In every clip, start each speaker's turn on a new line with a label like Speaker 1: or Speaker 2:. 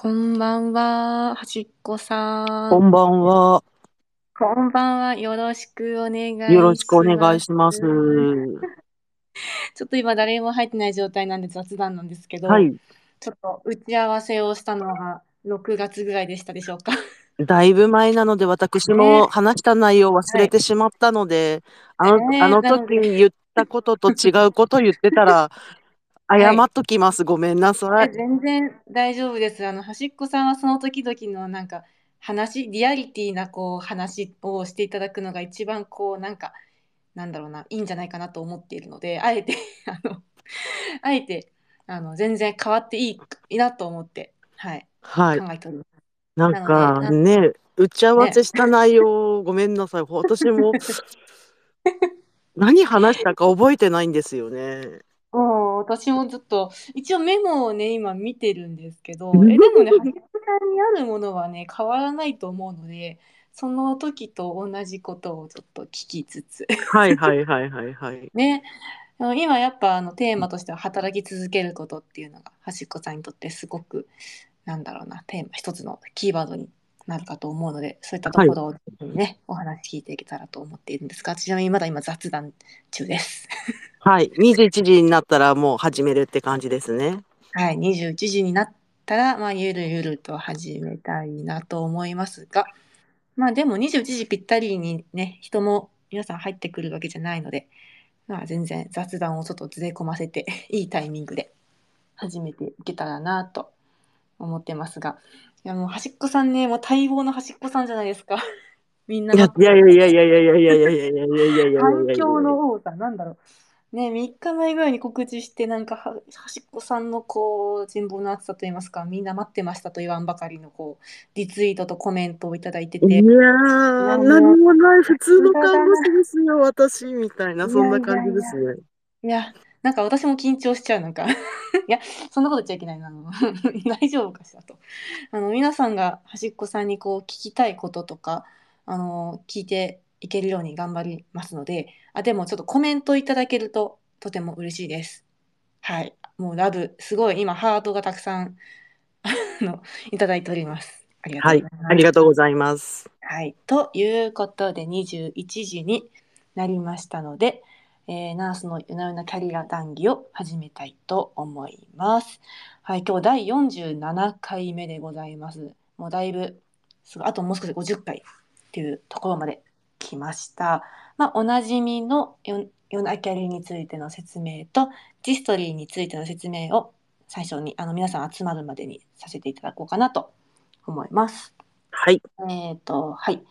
Speaker 1: こんばんは、はしっこさん。
Speaker 2: こんばんは。
Speaker 1: こんばんは。よろしくお願いします。
Speaker 2: よろしくお願いします。
Speaker 1: ちょっと今誰も入ってない状態なんで雑談なんですけど、
Speaker 2: はい。
Speaker 1: ちょっと打ち合わせをしたのが6月ぐらいでしたでしょうか。
Speaker 2: だいぶ前なので、私も話した内容を忘れてしまったので、あの、
Speaker 1: ね
Speaker 2: あの
Speaker 1: なので
Speaker 2: 時言ったことと違うこと言ってたら、謝っときます。ごめんなさ
Speaker 1: え
Speaker 2: い。
Speaker 1: 全然大丈夫です。あの、端っこさんはその時々のなんか話、リアリティなこう話をしていただくのが一番こうなんか、なんだろうな、いいんじゃないかなと思っているので、あえて、あの、あえて、あの、全然変わっていい、いいなと思って、はい、
Speaker 2: はい。
Speaker 1: 考えております。
Speaker 2: なん
Speaker 1: な
Speaker 2: かね、打ち合わせした内容、ごめんなさい。私も、何話したか覚えてないんですよね。
Speaker 1: うん、私もずっと、一応メモをね、今見てるんですけど、え、でもね、端っこさんにあるものはね、変わらないと思うので、その時と同じことをちょっと聞きつつ、
Speaker 2: はいはいはいはいはい。
Speaker 1: ね、今やっぱあのテーマとしては働き続けることっていうのが、端っこさんにとってすごく、なんだろうな、テーマ、一つのキーワードになるかと思うので、そういったところをね、お話聞いていけたらと思っているんですが、ちなみにまだ今雑談中です。
Speaker 2: はい。21時になったらもう始めるって感じですね。
Speaker 1: はい、21時になったら、まあ、ゆるゆると始めたいなと思いますが、まあでも21時ぴったりにね、人も皆さん入ってくるわけじゃないので、まあ全然雑談をちょっとずれ込ませて、いいタイミングで始めていけたらなと思ってますが、いやもう端っこさんね、もう待望の端っこさんじゃないですか。みんない
Speaker 2: や、いやいやいやいやいやいやいやいやいやいやいやいやいやいや
Speaker 1: 反響の多さ、なんだろう。ね、3日前ぐらいに告知して、なんかは、端っこさんのこう、人望の厚さといいますか、みんな待ってましたと言わんばかりのこう、リツイートとコメントをいただいてて、
Speaker 2: いやー、何もない、普通の看護師ですよ、私、みたいな、そんな感じですね。
Speaker 1: いや、なんか私も緊張しちゃう、なんか。いや、そんなこと言っちゃいけないな。大丈夫かしらと。あの、皆さんが端っこさんにこう、聞きたいこととか、あの、聞いていけるように頑張りますので、あ、でもちょっとコメントいただけるととても嬉しいです。はい。もうラブ、すごい今ハートがたくさん、あの、いただいております。ありがとう
Speaker 2: はい
Speaker 1: ございます。、
Speaker 2: ありがとうございます。
Speaker 1: はい。ということで、21時になりましたので、えーナースの夜な夜なキャリア談義を始めたいと思います。はい。今日第47回目でございます。もうだいぶ、すあともう少しで50回っていうところまで来ました。まあ、おなじみの夜夜なキャリについての説明と、ジストリーについての説明を最初に、あの、皆さん集まるまでにさせていただこうかなと思います。
Speaker 2: はい、
Speaker 1: えっ、と、はい。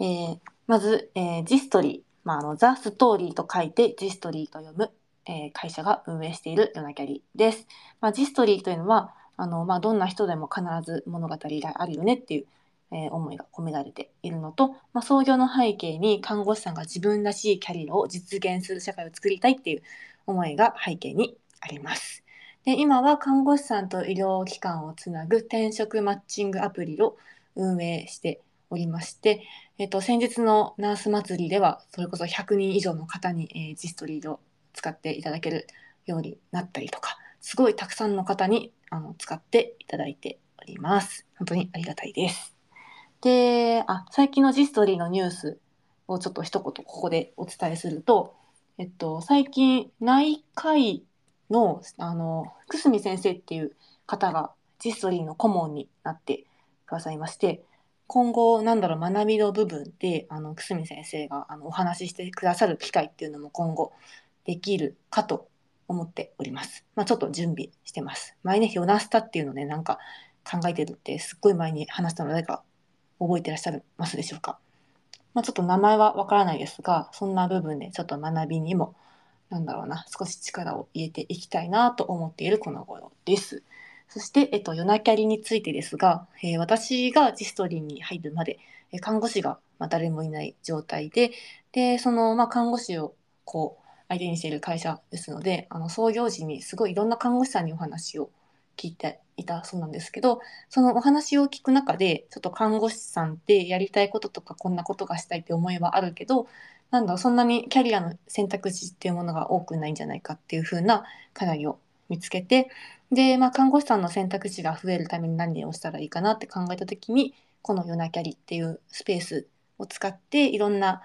Speaker 1: えーまず、えージストリー、まあ、あの、ザ・ストーリーと書いて、ジストリーと読む、えー会社が運営しているヨナキャリです。まあ、ジストリーというのは、あの、まあ、どんな人でも必ず物語があるよねっていう、えー思いが込められているのと、まあ、創業の背景に看護師さんが自分らしいキャリアを実現する社会を作りたいっていう思いが背景にあります。で、今は看護師さんと医療機関をつなぐ転職マッチングアプリを運営しておりまして、えっと、先日のナース祭りでは、それこそ100人以上の方に、えージストリーを使っていただけるようになったりとか、すごいたくさんの方にあの使っていただいております。本当にありがたいです。で、あ、最近のジストリーのニュースをちょっと一言ここでお伝えすると、えっと、最近内科医の、あの、久住先生っていう方がジストリーの顧問になってくださいまして、今後、なんだろう、学びの部分で、あの、久住先生があのお話ししてくださる機会っていうのも今後できるかと思っております。まあ、ちょっと準備してます。前ね、ヨナスタっていうのね、なんか考えてるって、すっごい前に話したの誰か覚えてらっしゃいますでしょうか？まあ、ちょっと名前はわからないですが、そんな部分でちょっと学びにも、なんだろうな、少し力を入れていきたいなと思っているこの頃です。そして、えっと、夜なキャリについてですが、えー私がジストリーに入るまで、え看護師が、ま、誰もいない状態で、で、その、まあ、看護師を、こう、相手にしている会社ですので、あの、創業時にすごいいろんな看護師さんにお話を聞いていたそうなんですけど、そのお話を聞く中で、ちょっと看護師さんってやりたいこととか、こんなことがしたいって思いはあるけど、なんだろう、そんなにキャリアの選択肢っていうものが多くないんじゃないかっていう風な課題を見つけて、で、まあ、看護師さんの選択肢が増えるために何をしたらいいかなって考えた時にこの「ヨナキャリ」っていうスペースを使っていろんな、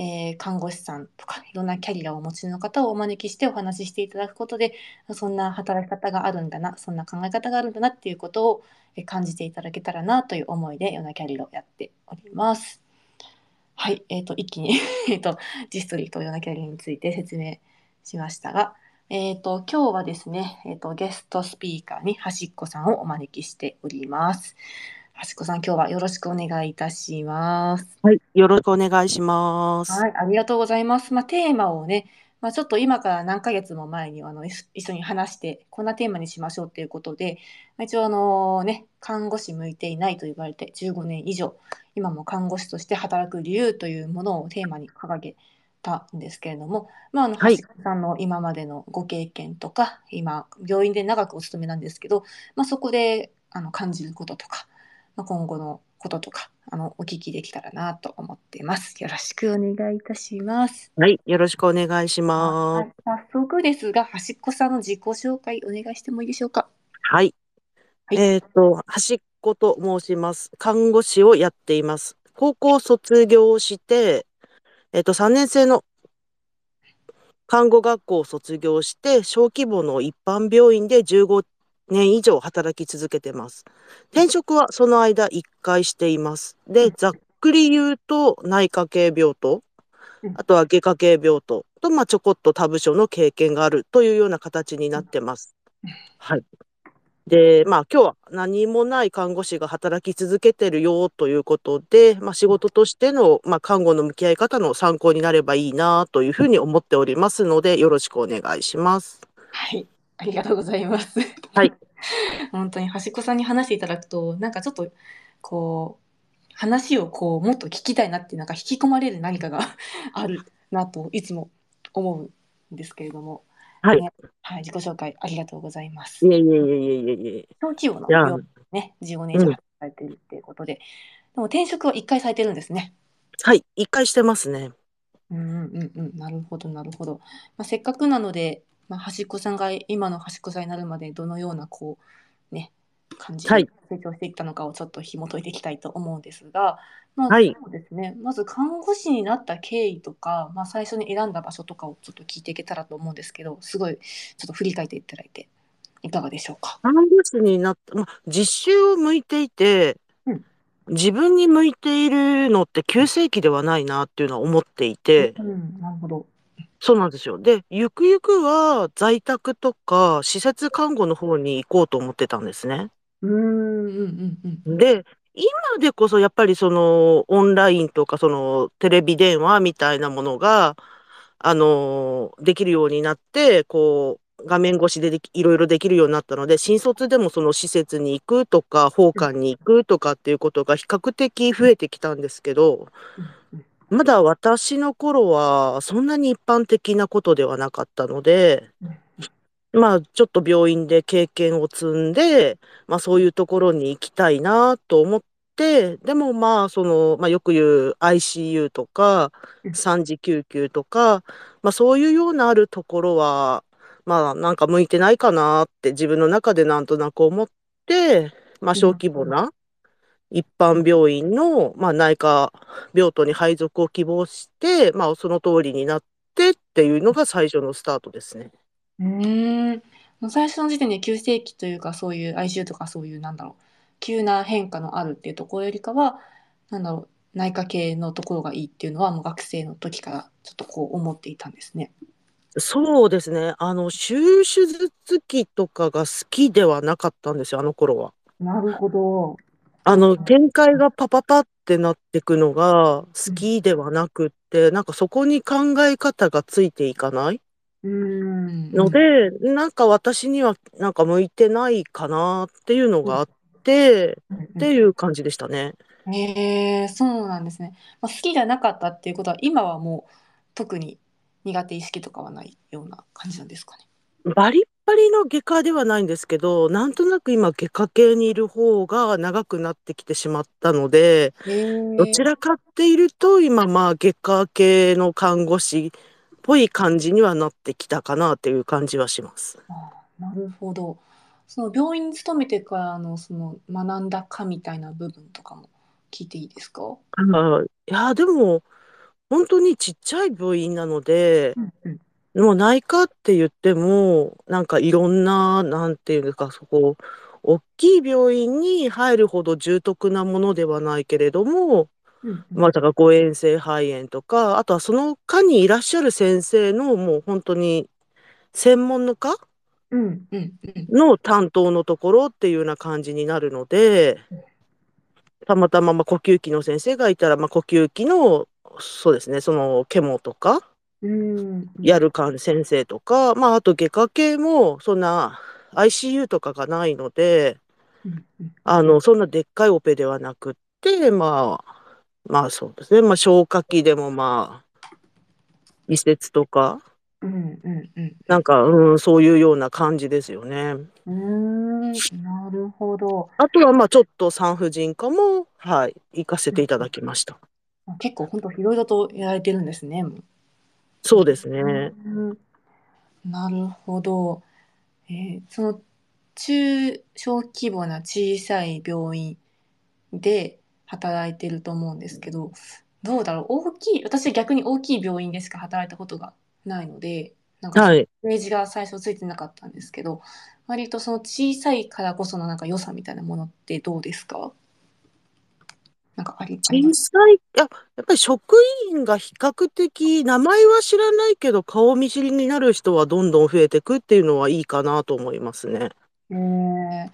Speaker 1: えー、看護師さんとかいろんなキャリアをお持ちの方をお招きしてお話ししていただくことでそんな働き方があるんだなそんな考え方があるんだなっていうことを感じていただけたらなという思いでヨナキャリをやっております。はい、えーと、一気に えとジストリートヨナキャリアについて説明しましたが、えーと、今日はですね、えーと、ゲストスピーカーに端っこさんをお招きしております。端っこさん、今日はよろしくお願いいたします。
Speaker 2: はい、よろしくお願いします。
Speaker 1: はい、ありがとうございます。まあ、テーマをね、まあ、ちょっと今から何ヶ月も前にあの一緒に話してこんなテーマにしましょうっていうことで一応あのね看護師向いていないと言われて15年以上今も看護師として働く理由というものをテーマに掲げたんですけれども、まあ、あの橋さんの今までのご経験とか、今病院で長くお勤めなんですけど、まあ、そこであの感じることとか、まあ、今後のこととかあのお聞きできたらなと思っています。よろしくお願いいたします。
Speaker 2: はい、よろしくお願いします。
Speaker 1: 早速ですが、端っこさんの自己紹介お願いしてもいいでしょうか？
Speaker 2: はい。はい、えっ、ー、と端っこと申します。看護師をやっています。高校卒業して、えっと、3年生の看護学校を卒業して、小規模の一般病院で15年以上働き続けてます。転職はその間1回しています。で、ざっくり言うと、内科系病棟、あとは外科系病棟と、まあ、ちょこっと他部署の経験があるというような形になってます。はい。で、まあ今日は何もない看護師が働き続けてるよということで、まあ仕事としての、まあ、看護の向き合い方の参考になればいいなというふうに思っておりますので、よろしくお願いします。
Speaker 1: はい、ありがとうございます。
Speaker 2: はい。
Speaker 1: 本当に端っこさんに話していただくと、なんかちょっとこう、話をこうもっと聞きたいなってなんか引き込まれる何かが あるなといつも思うんですけれども、
Speaker 2: はい、ね、
Speaker 1: はい、自己紹介ありがとうございます。
Speaker 2: いえいえいえいえいえ。
Speaker 1: 小規模の病ね、15年以上働いてるっていうことで、うん、でも転職は1回されてるんですね。
Speaker 2: はい、1回してますね。
Speaker 1: うんうんうん、なるほどなるほど。まあ、せっかくなので、まあ、端っこさんが今の端っこさんになるまでどのようなこうね感じで成長していったのかをちょっと紐解いていきたいと思うんですが、まあ、そうですね、まず看護師になった経緯とか、まあ、最初に選んだ場所とかをちょっと聞いていけたらと思うんですけどすごいちょっと振り返っていただいていかがでしょうか？
Speaker 2: 看護師になった、まあ、実習を向いていて、うん、自分に向いているのって急性期ではないなっていうのは思っていて、
Speaker 1: うん、なるほど
Speaker 2: そうなんですよ。で、ゆくゆくは在宅とか施設看護の方に行こうと思ってたんですね。
Speaker 1: うんうんうんうん。
Speaker 2: で、今でこそやっぱりそのオンラインとかそのテレビ電話みたいなものが、あの、できるようになって、こう、画面越しでできいろいろできるようになったので、新卒でもその施設に行くとか、奉還に行くとかっていうことが比較的増えてきたんですけど、まだ私の頃はそんなに一般的なことではなかったので、まあ、ちょっと病院で経験を積んで、まあ、そういうところに行きたいなと思って、でもまあ、その、まあ、よく言う ICU とか、3次救急とか、まあ、そういうようなあるところは、まあ、なんか向いてないかなって自分の中でなんとなく思って、まあ、小規模な一般病院の、まあ、内科病棟に配属を希望して、まあ、その通りになってっていうのが最初のスタートですね。
Speaker 1: うん。最初の時点で急性期というか、そういう ICU とかそういうなんだろう、急な変化のあるっていうところよりかは、なんだろう、内科系のところがいいっていうのは、もう学生の時からちょっとこう思っていたんですね。
Speaker 2: そうですね。あの、収手術期とかが好きではなかったんですよ、あの頃は。
Speaker 1: なるほど。
Speaker 2: あの、展開がパパパってなってくのが好きではなくって、なんかそこに考え方がついていかない？ので、なんか私にはなんか向いてないかなっていうのがあって、っていう感じでしたね。
Speaker 1: へえ、そうなんですね。ま、好きじゃなかったっていうことは、今はもう特に苦手意識とかはないような感じなんですかね？
Speaker 2: バリッバリの外科ではないんですけど、なんとなく今外科系にいる方が長くなってきてしまったので、どちらかっていると今、まあ、外科系の看護師ぽい感じにはなってきたかなっていう感じはします。
Speaker 1: あなるほど。その病院に勤めてからのその学んだかみたいな部分とかも聞いていいですか？
Speaker 2: あいや、でも、本当にちっちゃい病院なので、
Speaker 1: うんうん
Speaker 2: もう内科って言っても、なんかいろんな、なんていうんですか、そこ、大きい病院に入るほど重篤なものではないけれども、
Speaker 1: うんうん。
Speaker 2: まあ、だから誤嚥性肺炎とか、あとはその科にいらっしゃる先生のもう本当に専門の科
Speaker 1: うんうんうん。
Speaker 2: の担当のところっていうような感じになるので、たまたままあ呼吸器の先生がいたら、まあ、呼吸器の、そうですね、そのケモとか、
Speaker 1: うん
Speaker 2: やるか先生とか、まあ、あと外科系も、そんな ICU とかがないので、あの、そんなでっかいオペではなくって、まあ、まあそうですね、まあ消化器でもまあ、移設とか、
Speaker 1: うんうんうん
Speaker 2: なんか、うん、そういうような感じですよね。
Speaker 1: うーんなるほど。
Speaker 2: あとはまあちょっと産婦人科も、はい、行かせていただきました。
Speaker 1: 結構本当いろいろとやられてるんですね。
Speaker 2: そうですね。
Speaker 1: うんなるほど。えーその中小規模な小さい病院で働いてると思うんですけど、どうだろう？大きい、私は逆に大きい病院でしか働いたことがないので、なんか
Speaker 2: はい。
Speaker 1: イメージが最初ついてなかったんですけど、割とその小さいからこそのなんか良さみたいなものってどうですか？なんかあり、あります
Speaker 2: 小さい、いや、やっぱり職員が比較的、名前は知らないけど、顔見知りになる人はどんどん増えていくっていうのはいいかなと思いますね。
Speaker 1: えー。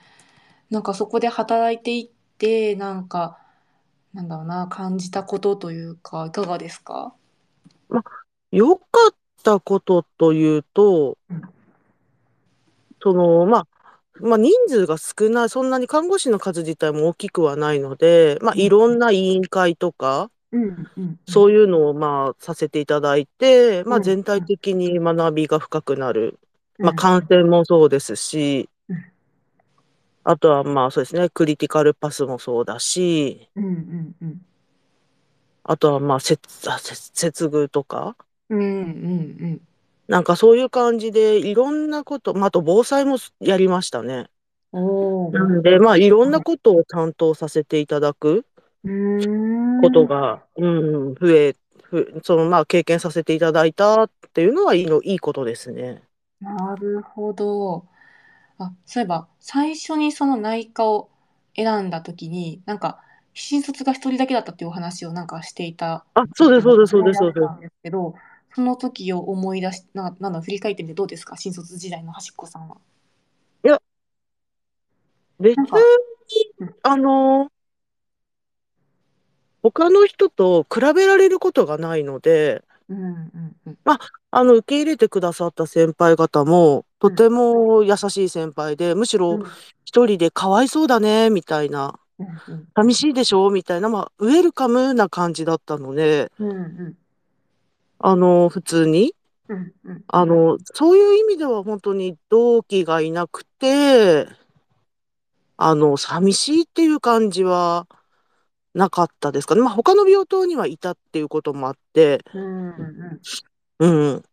Speaker 1: なんかそこで働いていって、なんか、なんだろうな、感じたことというか、いかがですか？
Speaker 2: 良かったことというと
Speaker 1: うん、
Speaker 2: その、まあ、まあ、人数が少ない、そんなに看護師の数自体も大きくはないので、まあ、
Speaker 1: うん。
Speaker 2: いろんな委員会とか、
Speaker 1: うんうん
Speaker 2: そういうのを、まあ、させていただいて、まあ、
Speaker 1: うん
Speaker 2: 全体的に学びが深くなる。まあ、
Speaker 1: うん
Speaker 2: 感染もそうですし
Speaker 1: うん、
Speaker 2: あとは、まあ、そうですね、クリティカルパスもそうだし、
Speaker 1: うんうんうん。
Speaker 2: あとは、まあ、接、あ接接遇とか、
Speaker 1: うんうん
Speaker 2: なんかそういう感じで、いろんなこと、まあ、あと防災もやりましたね。なんで、まあ、いろんなことを担当させていただくことが、うん、増え、ふその、まあ、経験させていただいたっていうのはいいの、いいことですね。
Speaker 1: なるほど。あ、そういえば、最初にその内科を選んだときに、なんか、新卒が一人だけだったっていうお話をなんかしていた
Speaker 2: あ、そうです、そうです、そうです、そうです
Speaker 1: ですけど、その時を思い出し、な、な振り返ってみてどうですか？新卒時代の端っこさんは。
Speaker 2: 別に
Speaker 1: なんか、うん、
Speaker 2: あの、他の人と比べられることがないので、
Speaker 1: うんうんうん。
Speaker 2: あの、受け入れてくださった先輩方も、とても優しい先輩で、むしろ
Speaker 1: うん。
Speaker 2: 一人でかわいそうだね、みたいな、
Speaker 1: うんうん。
Speaker 2: 寂しいでしょ、みたいな、まあ、ウェルカムな感じだったので、
Speaker 1: うんうん
Speaker 2: あの、普通に、
Speaker 1: うんうん
Speaker 2: あの、そういう意味では本当に同期がいなくて、あの、寂しいっていう感じはなかったですかね。まあ、他の病棟にはいたっていうこともあって、
Speaker 1: うんうん
Speaker 2: うん。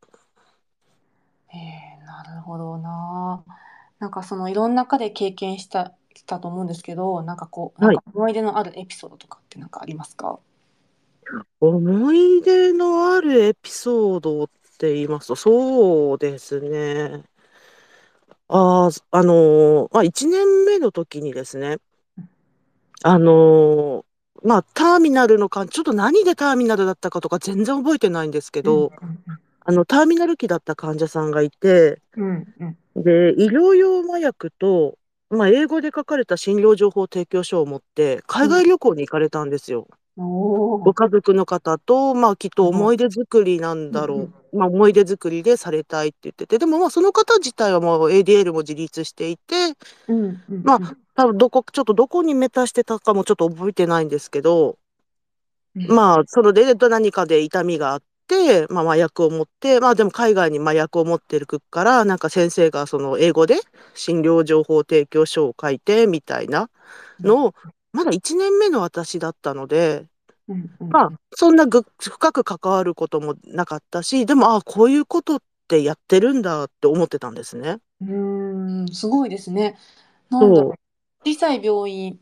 Speaker 1: えー、なるほどな。なんかそのいろんな科で経験した、したと思うんですけど、なんかこう、なん
Speaker 2: はい
Speaker 1: か思い出のあるエピソードとかってなんかありますか？
Speaker 2: 思い出のあるエピソードって言いますと、そうですね。あーあのーまあ、1年目の時にですね、あのーまあ、ターミナルの間、ちょっと何でターミナルだったかとか全然覚えてないんですけど、あの、ターミナル期だった患者さんがいて、
Speaker 1: うんうん
Speaker 2: で、医療用麻薬と、まあ、英語で書かれた診療情報提供書を持って、海外旅行に行かれたんですよ。ご家族の方と、まあ、きっと思い出作りなんだろう。まあ、思い出作りでされたいって言ってて、でも、まあ、その方自体はもう ADL も自立していて、
Speaker 1: うんうん
Speaker 2: まあ、多分どこ、ちょっとどこにメタしてたかもちょっと覚えてないんですけど、
Speaker 1: うん。
Speaker 2: まあ、そので何かで痛みがあって、まあ、麻薬を持って、まあ、でも海外に麻薬を持ってるから、なんか先生がその英語で診療情報提供書を書いて、みたいなのを、まだ1年目の私だったので、
Speaker 1: うんうん
Speaker 2: まあ、そんなぐ深く関わることもなかったし、でも、ああ、こういうことってやってるんだって思ってたんですね。
Speaker 1: うーん、すごいですね。なんだろ
Speaker 2: そう。
Speaker 1: う。小さい病院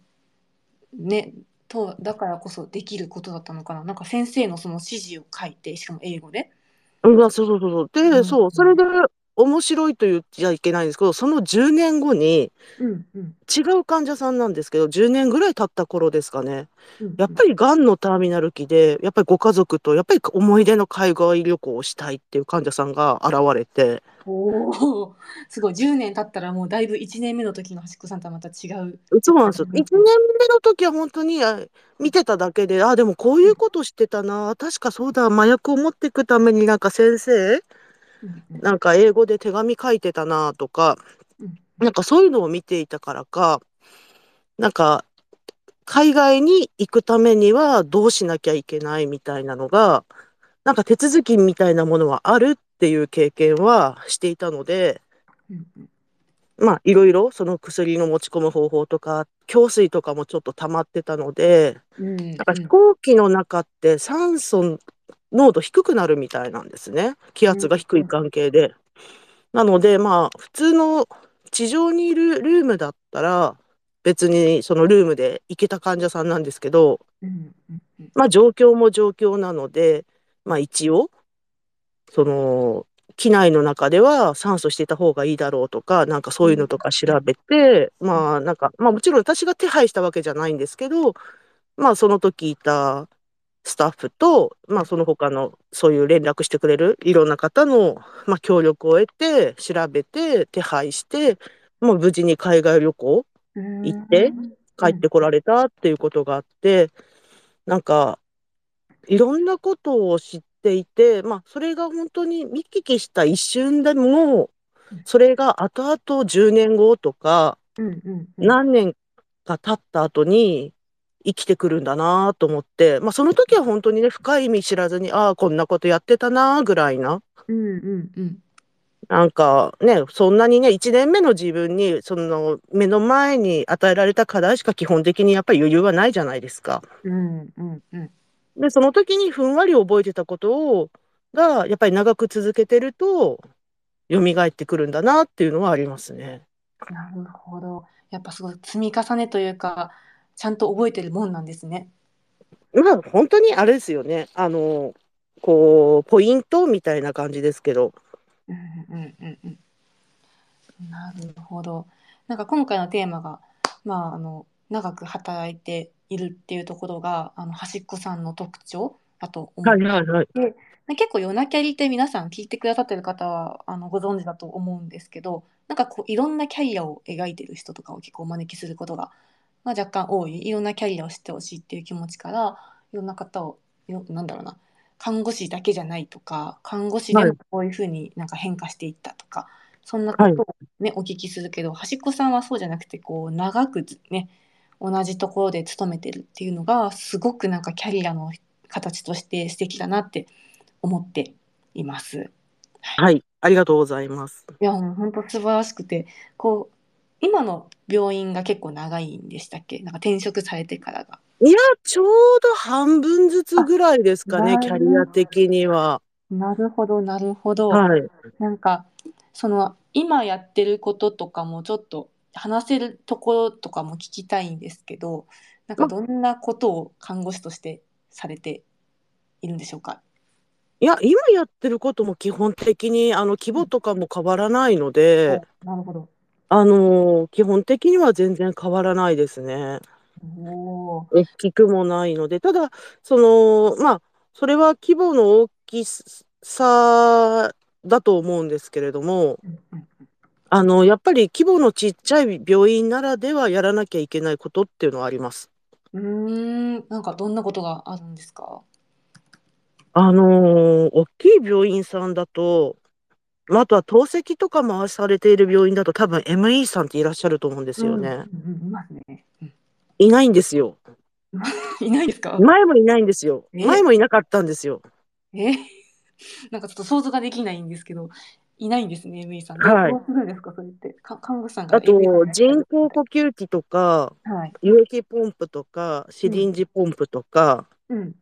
Speaker 1: ね、と、だからこそできることだったのかな。なんか先生のその指示を書いて、しかも英語で。
Speaker 2: うん、あ、そうそうそうそう。で、
Speaker 1: うん、
Speaker 2: そう、
Speaker 1: うん。
Speaker 2: それで面白いと言っちゃいけないんですけど、その10年後に、
Speaker 1: うん、うん。
Speaker 2: 違う患者さんなんですけど、10年ぐらい経った頃ですかね。
Speaker 1: うん、うん。
Speaker 2: やっぱり癌のターミナル期で、やっぱりご家族とやっぱり思い出の海外旅行をしたいっていう患者さんが現れて。
Speaker 1: おお、すごい。10年経ったらもうだいぶ1年目の時の端っこさんとはまた違う
Speaker 2: うそうなんですよ。1年
Speaker 1: うん。
Speaker 2: 目の時はほんとに、あ、見てただけで、あ、でもこう
Speaker 1: うん。
Speaker 2: いうことしてたな、確かそうだ、麻薬を持ってくためになんか先生。なんか英語で手紙書いてたなとか。なんかそういうのを見ていたからか、なんか、海外に行くためにはどうしなきゃいけないみたいなのが、なんか手続きみたいなものはあるっていう経験はしていたので。まあ、いろいろその薬の持ち込む方法とか、胸水とかもちょっと溜まってたので、
Speaker 1: うん、
Speaker 2: なんか飛
Speaker 1: うん。
Speaker 2: 行機の中って酸素濃度低くなるみたいなんですね。気
Speaker 1: うん、
Speaker 2: 圧が低い
Speaker 1: うん。
Speaker 2: 関係で。なので、まあ、普通の地上にいるルームだったら、別にそのルームで行けた患者さんなんですけど。ま、状況も状況なので、ま、一応その、機内の中では酸素してた方がいいだろうとか、なんかそ
Speaker 1: う
Speaker 2: いうのとか調
Speaker 1: うん。
Speaker 2: べて、
Speaker 1: うん。
Speaker 2: まあ、なんか、ま、もちろん私が手配したわけじゃないんですけど、まあ、その時いたスタッフと、ま、その他のそういう連絡してくれるいろんな方の、ま、協力を得て、調べて、手配して、もう無事に海外旅行行って。帰ってこられたっていうことがあって、なんか、いろんなことを知っていて、ま、それがほんとに見聞きした一瞬でも、
Speaker 1: うん。
Speaker 2: それが後々10年後とか。何年か経った後に生きてくるんだなと思って、ま、その時はほんとにね、深い意味知らずに、ああ、こんなことやってたなぐらいな。
Speaker 1: うんうんうん。
Speaker 2: なんか、ね、そんなにね、1年目の自分に、その、目の前に与えられた課題しか基本的にやっぱり余裕はないじゃないですか。
Speaker 1: うんうんうん。
Speaker 2: で、その時にふんわり覚えてたことをが、やっぱり長く続けてると、蘇ってくるんだなっていうのはありますね。
Speaker 1: なるほど。やっぱすごい積み重ねというか、ちゃんと覚えてるもんなんですね。
Speaker 2: まあ、ほんとにあれですよね、あの、こう、ポイントみたいな感じですけど。
Speaker 1: うんうんうんうん。なるほど。なんか今回のテーマが、まあ、あの、長く働いているっていうところが、あの、端っこさんの特徴だと思っ
Speaker 2: はいはいはい。
Speaker 1: 結構夜なキャリって皆さん聞いてくださってる方は、あの、ご存知だと思うんですけど、なんかこういろんなキャリアを描いてる人とかを結構お招きすることが、ま、若干多い。いろんなキャリアを知って欲しいっていう気持ちから、いろんな方を、よなんだろうな、看護師だけじゃないとか、看護師でも
Speaker 2: はい。
Speaker 1: こういう風になんか変化していったとか、そんな
Speaker 2: はい。
Speaker 1: ことをね、お聞きするけど、端っこさんはそうじゃなくて、こう長くずね、同じところで勤めてるっていうのが、すごくなんかキャリアの形として素敵だなって思っています。はい。
Speaker 2: はい、ありがとうございます。
Speaker 1: いや、もうほんと素晴らしくて、こう、今の病院が結構長いんでしたっけ？なんか転職されてからが。
Speaker 2: いや、ちょうど半分ずつ
Speaker 1: あ、
Speaker 2: ぐらいですかね、
Speaker 1: な
Speaker 2: キャリア
Speaker 1: る
Speaker 2: 的には。
Speaker 1: なるほどなるほど。
Speaker 2: はい。
Speaker 1: なんか、その、今やってることとかもちょっと話せるところとかも聞きたいんですけど、なんか
Speaker 2: ま
Speaker 1: どんなことを看護師としてされているんでしょうか？
Speaker 2: いや、今やってることも基本的に、あの、規模
Speaker 1: うん。
Speaker 2: とかも変わらないので
Speaker 1: お、なるほど。
Speaker 2: あの、基本的には全然変わらないですね。
Speaker 1: おお。
Speaker 2: 大きくもないので、ただ、その、ま、それは規模の大きさだと思うんですけれども。あの、やっぱり規模のちっちゃい病院ならではやらなきゃいけないことっていうのはあります。
Speaker 1: うーん、なんかどんなことがあるんですか？
Speaker 2: あの、おっきい病院さんだと、ま、あとは透析とか回されている病院だと、多分 ME さんっていらっしゃると思うんですよね。
Speaker 1: うん、いますね。うん。
Speaker 2: いないんですよ。
Speaker 1: いないですか？
Speaker 2: 前もいないんですよ。前
Speaker 1: え？
Speaker 2: もいなかったんですよ。
Speaker 1: え？なんかちょっと想像ができないんですけど、いないんですね、ME さん。ど
Speaker 2: はい。
Speaker 1: どうするんですか？それって？か看護師さんから ME お
Speaker 2: あと、人工呼吸器とか、
Speaker 1: はい。
Speaker 2: 輸液ポンプとか、シ
Speaker 1: うん。
Speaker 2: リンジポンプとか
Speaker 1: うん。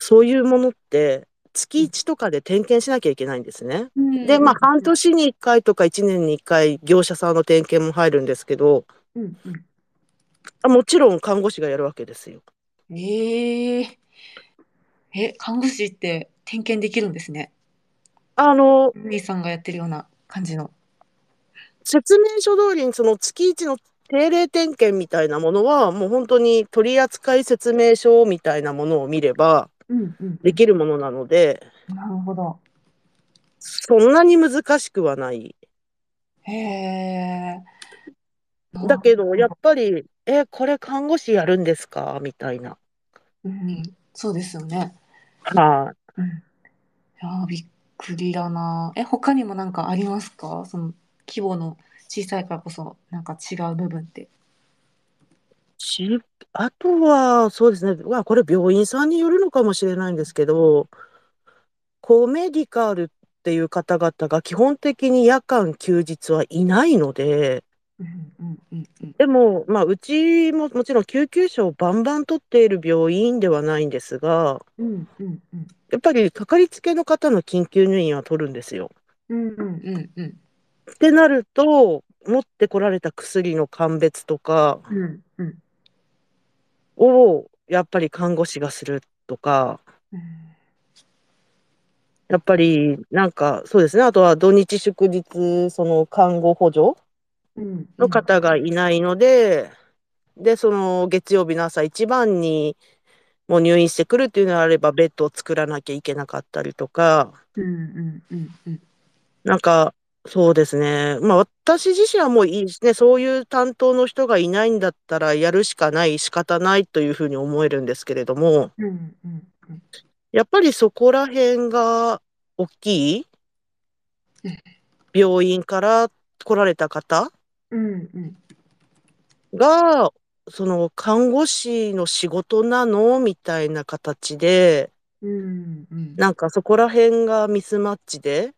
Speaker 2: そういうものって、月1とかで点検しなきゃいけないんですね。
Speaker 1: うん
Speaker 2: で、まあ、半
Speaker 1: うん
Speaker 2: 年に1回とか1年に1回、業者さんの点検も入るんですけど、
Speaker 1: うんうん
Speaker 2: あもちろん看護師がやるわけですよ。
Speaker 1: えええ、看護師って点検できるんですね。
Speaker 2: あの、
Speaker 1: ルイさんがやってるような感じの。
Speaker 2: 説明書通りにその月1の定例点検みたいなものは、もう本当に取扱説明書みたいなものを見ればできるものなので、
Speaker 1: なるほど。
Speaker 2: そんなに難しくはない。
Speaker 1: へえ。
Speaker 2: だけど、やっぱり、え、これ看護師やるんですか？みたいな。
Speaker 1: うん、そうですよね。
Speaker 2: はい。
Speaker 1: うん。いやー、びっくりだな。え、他にもなんかありますか？その規模の小さいからこそ、なんか違う部分って。
Speaker 2: し、あとは、そうですね。まあ、これ病院さんによるのかもしれないんですけど、コメディカルっていう方々が基本的に夜間休日はいないので、
Speaker 1: うんうんうんうん。
Speaker 2: でも、まあ、うちももちろん救急車をバンバン取っている病院ではないんですが、
Speaker 1: うんうんうん。
Speaker 2: やっぱりかかりつけの方の緊急入院は取るんですよ。
Speaker 1: うんうんうんうん。
Speaker 2: ってなると、持ってこられた薬の鑑別とか
Speaker 1: うんうん
Speaker 2: を、やっぱり看護師がするとか、
Speaker 1: うん。
Speaker 2: やっぱり、なんか、そうですね。あとは土日祝日、その看護補助
Speaker 1: うん
Speaker 2: の方がいないので、で、その月曜日の朝一番にもう入院してくるっていうのであれば、ベッドを作らなきゃいけなかったりとか。なんか、そうですね。まあ私自身はもういいですね。そういう担当の人がいないんだったらやるしかない、仕方ないというふうに思えるんですけれども、
Speaker 1: うんうんうん。
Speaker 2: やっぱりそこら辺が大きい
Speaker 1: うん
Speaker 2: 病院から来られた方
Speaker 1: うんうん。
Speaker 2: が、その看護師の仕事なのみたいな形で、
Speaker 1: うんうん。
Speaker 2: なんかそこら辺がミスマッチで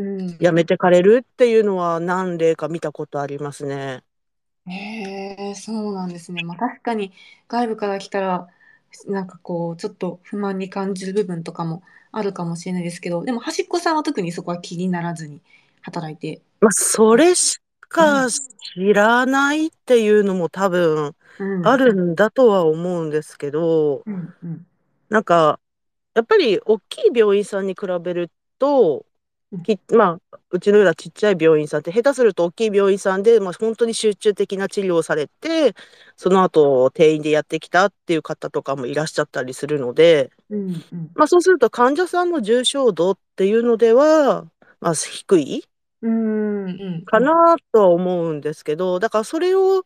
Speaker 1: うん。
Speaker 2: やめてかれる？っていうのは何例か見たことありますね。
Speaker 1: へえ、そうなんですね。まあ確かに外部から来たら、なんかこう、ちょっと不満に感じる部分とかもあるかもしれないですけど、でも端っこさんは特にそこは気にならずに働いて。
Speaker 2: まあ、それしか知らないっていうのも多分
Speaker 1: うん。
Speaker 2: あるんだとは思うんですけど、
Speaker 1: うんうん。
Speaker 2: なんか、やっぱり大きい病院さんに比べると
Speaker 1: うん、
Speaker 2: きまあ、うちのようなちっちゃい病院さんって、下手すると大きい病院さんで、まあ、本当に集中的な治療をされて、その後、定員でやってきたっていう方とかもいらっしゃったりするので、
Speaker 1: うんうん。
Speaker 2: まあ、そうすると患者さんの重症度っていうのでは、まあ、低い。かなとは思うんですけど、だからそれを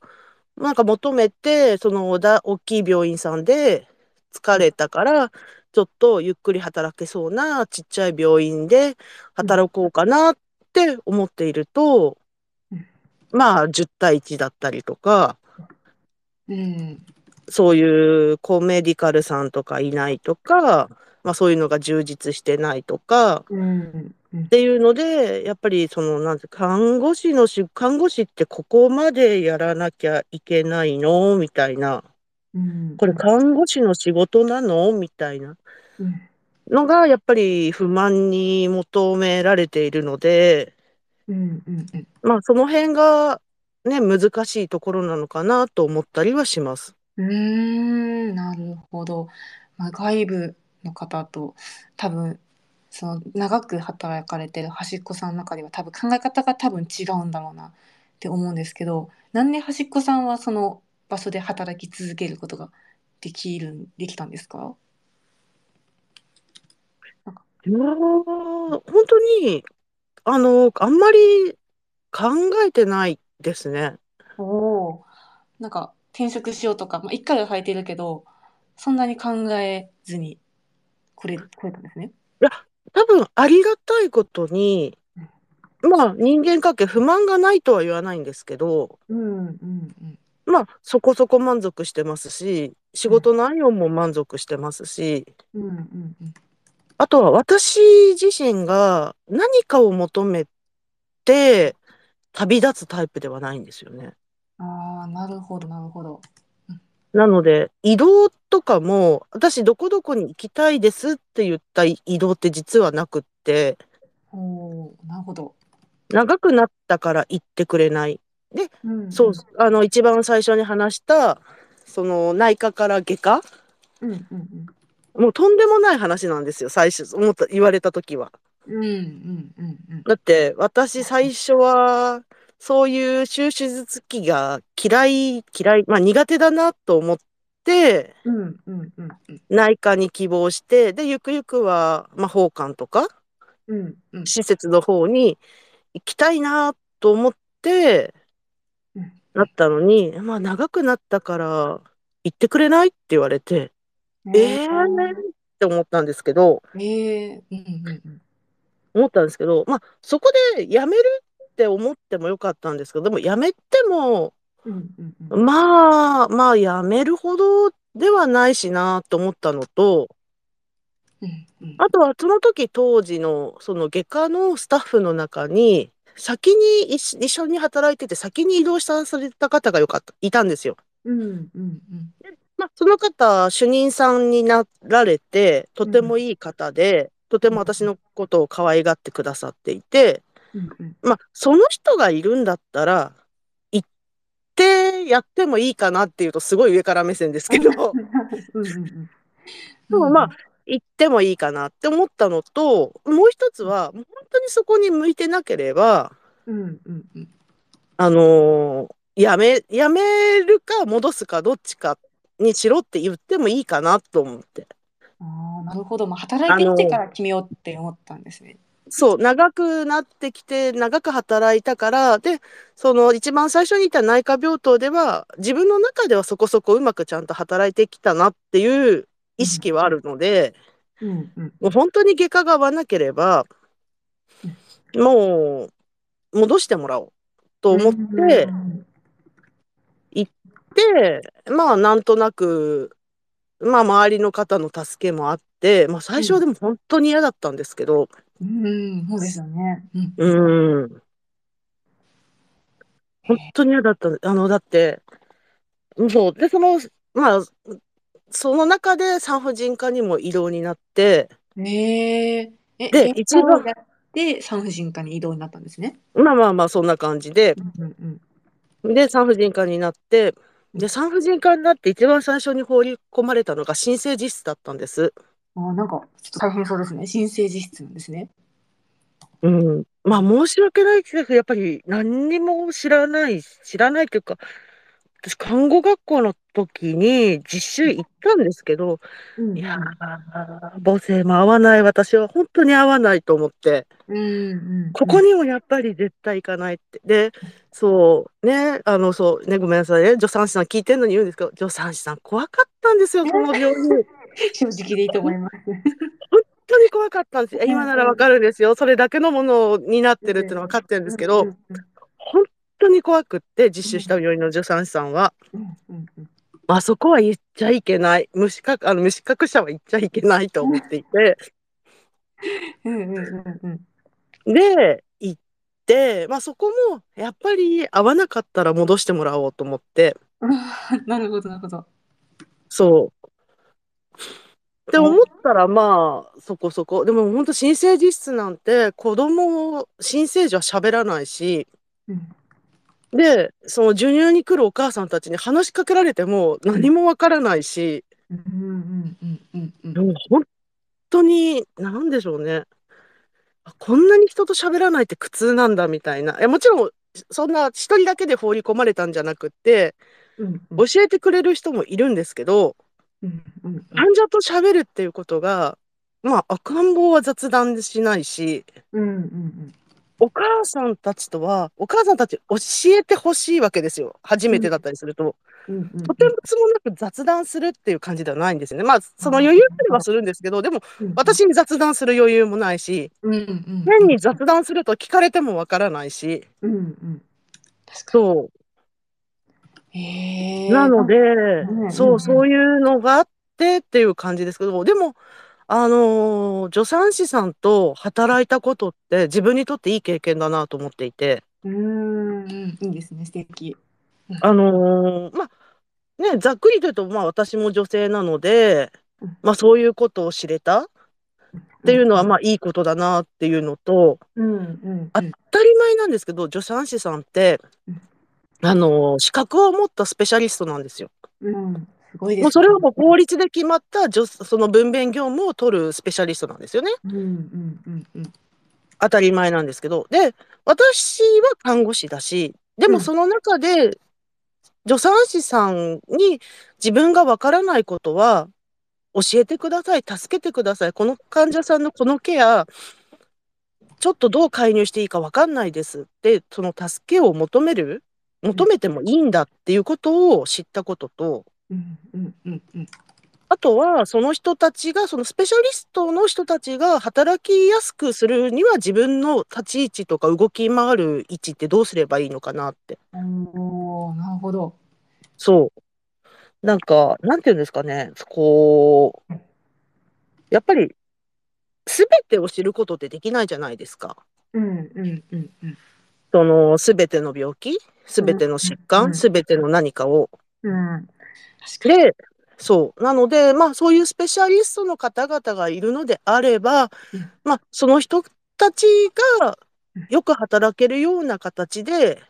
Speaker 2: なんか求めて、そのだ大きい病院さんで疲れたから、ちょっとゆっくり働けそうなちっちゃい病院で働こうかなって思っていると、
Speaker 1: うん
Speaker 2: まあ10対1だったりとか、
Speaker 1: うん。
Speaker 2: そういうコメディカルさんとかいないとか、まあそういうのが充実してないとか、
Speaker 1: うんうん
Speaker 2: っ。ていうので、やっぱりその、なんて、看護師のし、看護師ってここまでやらなきゃいけないの？みたいな。
Speaker 1: うん。
Speaker 2: これ看護師の仕事なの？みたいな
Speaker 1: うん。
Speaker 2: のが、やっぱり不満に求められているので、
Speaker 1: うんうんうん。
Speaker 2: まあその辺がね、難しいところなのかなと思ったりはします。
Speaker 1: うーん、なるほど。まあ、外部の方と多分その長く働かれてる端っこさんの中では多分考え方が多分違うんだろうなって思うんですけど、なんで端っこさんはその場所で働き続けることができるできたんですか？
Speaker 2: 本当に、あの、あんまり考えてないですね。
Speaker 1: おお、なんか転職しようとか、まあ、一回は履いてるけど、そんなに考えずにこれこれたんですね？
Speaker 2: 多分ありがたいことに、まあ人間関係不満がないとは言わないんですけど、
Speaker 1: うんうんうん。
Speaker 2: まあそこそこ満足してますし、仕事内容も満足してますし、
Speaker 1: うんうんうん。
Speaker 2: あとは私自身が何かを求めて旅立つタイプではないんですよね。
Speaker 1: ああ、なるほどなるほど。
Speaker 2: なので、移動とかも、私どこどこに行きたいですって言った移動って実はなくって、
Speaker 1: おーなるほど。
Speaker 2: 長くなったから行ってくれない。で、
Speaker 1: うん
Speaker 2: そう、あの、一番最初に話した、その内科から外科？
Speaker 1: うんうんうん。
Speaker 2: もうとんでもない話なんですよ、最初、思った、言われた時は。
Speaker 1: うんうんうんうん。
Speaker 2: だって、私最初は、そういう手術機が嫌い、嫌い、まあ苦手だなと思って、
Speaker 1: うんうんうんうん。
Speaker 2: 内科に希望して、で、ゆくゆくは、まあ、奉還とか、
Speaker 1: うんうん。
Speaker 2: 施設の方に行きたいなと思って、
Speaker 1: うん
Speaker 2: なったのに、まあ、長くなったから、行ってくれないって言われて、ええー、って思ったんですけど、
Speaker 1: ええうんうんうん
Speaker 2: 思ったんですけど、まあ、そこで辞めるって思ってもよかったんですけど、でも辞めても、
Speaker 1: うんうんうん。
Speaker 2: まあ、まあ、辞めるほどではないしなと思ったのと、
Speaker 1: うんうん。
Speaker 2: あとはその時当時のその外科のスタッフの中に、先に一一緒に働いてて先に移動された方がよかった、いたんですよ。
Speaker 1: うんうんうん。
Speaker 2: まあ、その方、主任さんになられて、とてもいい方で、とても私のことを可愛がってくださっていて、
Speaker 1: うんうん。
Speaker 2: まあ、その人がいるんだったら、行ってやってもいいかなっていうと、すごい上から目線ですけど、
Speaker 1: うんうんうん。
Speaker 2: でもまあ、行ってもいいかなって思ったのと、もう一つは、本当にそこに向いてなければ、
Speaker 1: うんうんうん
Speaker 2: あのーやめ、やめるか戻すかどっちかにしろって言ってもいいかなと思って。
Speaker 1: ああなるほどまあ働いてみてから決めようって思ったんですね。
Speaker 2: そう、長くなってきて、長く働いたから、で、その一番最初にいた内科病棟では、自分の中ではそこそこうまくちゃんと働いてきたなっていう意識はあるので、
Speaker 1: うん。うん。
Speaker 2: もう本当に外科が合わなければ、もう戻してもらおうと思って、で、まあなんとなく、まあ周りの方の助けもあって、まあ最初はでも本当に嫌だったんですけど、
Speaker 1: うん。うん。そうですよね。うん。
Speaker 2: うん。本当に嫌だった。あの、だって、そう。で、その、まあ、その中で産婦人科にも異動になって、
Speaker 1: ねええ
Speaker 2: で
Speaker 1: 外
Speaker 2: 一番
Speaker 1: 科をやって産婦人科に移動になったんですね？
Speaker 2: まあまあまあ、そんな感じで、
Speaker 1: うんうん
Speaker 2: で、産婦人科になって、で、産婦人科になって一番最初に放り込まれたのが新生児室だったんです。
Speaker 1: あーなんかちょっと大変そうですね。新生児室なんですね。
Speaker 2: うん。まあ、申し訳ないけど、やっぱり何にも知らない、知らないというか、私、看護学校の時に実習行ったんですけど、
Speaker 1: うん
Speaker 2: いやー、母性も合わない、私は本当に合わないと思って、
Speaker 1: うんうん
Speaker 2: ここにもやっぱり絶対行かないって。で、そう、ね、あの、そう、ね、ごめんなさいね、助産師さん聞いてるのに言うんですけど、助産師さん怖かったんですよ、その病院。本
Speaker 1: 正直でいいと思います。
Speaker 2: 当に怖かったんですよ。今ならわかるんですよ。それだけのものになってるっていうのは分かってるんですけど、
Speaker 1: うん
Speaker 2: 本当に怖くって、実習した病院の助産師さんは。
Speaker 1: うんうんうん
Speaker 2: あそこは言っちゃいけない。無資格、あの、無資格者は言っちゃいけないと思っていて。で、行って、まあそこも、やっぱり合わなかったら戻してもらおうと思って、
Speaker 1: う んなるほどなるほど。
Speaker 2: そう。って思ったら、まあ、そこそこ。でも本当新生児室なんて、子供、新生児は喋らないし、
Speaker 1: うん
Speaker 2: で、その授乳に来るお母さんたちに話しかけられても何もわからないし、でも本当に、なんでしょうね。あこんなに人と喋らないって苦痛なんだみたいな。えもちろん、そんな一人だけで放り込まれたんじゃなくって、
Speaker 1: うん
Speaker 2: 教えてくれる人もいるんですけど、
Speaker 1: うんうん。
Speaker 2: 患者と喋るっていうことが、まあ、赤ん坊は雑談しないし、
Speaker 1: うんうんうん
Speaker 2: お母さんたちとは、お母さんたち教えてほしいわけですよ。初めてだったりすると。
Speaker 1: うん。うん
Speaker 2: とてもつもなく雑談するっていう感じではないんですよね。まあ、その余裕はするんですけど、でも、私に雑談する余裕もないし、
Speaker 1: うんうん。
Speaker 2: 変に雑談すると聞かれてもわからないし、
Speaker 1: うん
Speaker 2: そう。なので、
Speaker 1: うん。
Speaker 2: そう、そういうのがあってっていう感じですけど、でも、あのー助産師さんと働いたことって自分にとっていい経験だなと思っていて、
Speaker 1: うんうんいいですね。素敵。
Speaker 2: あのーまあ、ね、ざっくりと言うと、まあ、私も女性なので、
Speaker 1: うん。
Speaker 2: まあ、そういうことを知れたっていうのは、まあ、いいことだなっていうのと、
Speaker 1: うんうん
Speaker 2: 当たり前なんですけど、助産師さんって
Speaker 1: うん、
Speaker 2: あの、資格を持ったスペシャリストなんですよ。
Speaker 1: うん、すごいです、ね。
Speaker 2: もうそれはもう法律で決まった助、その分娩業務を取るスペシャリストなんですよね。
Speaker 1: うんうんうんうん
Speaker 2: 当たり前なんですけど。で、私は看護師だし、で
Speaker 1: うん
Speaker 2: もその中で、助産師さんに自分がわからないことは、教えてください、助けてください、この患者さんのこのケア、ちょっとどう介入していいかわかんないですって、その助けを求める、求めてもいいんだっていうことを知ったことと、
Speaker 1: うんうんうんうん
Speaker 2: あとは、その人たちが、そのスペシャリストの人たちが働きやすくするには、自分の立ち位置とか動き回る位置ってどうすればいいのかなって。
Speaker 1: おーなるほど。
Speaker 2: そう。なんか、なんていうんですかね、こう、やっぱり、すべてを知ることってできないじゃないですか。
Speaker 1: うんうんうんうん
Speaker 2: その、すべての病気、すべての疾患、すべての何かを。
Speaker 1: うん。
Speaker 2: で、そう。なので、まあ、そういうスペシャリストの方々がいるのであれば
Speaker 1: うん、
Speaker 2: まあ、その人たちが
Speaker 1: うん。
Speaker 2: よく働けるような形で、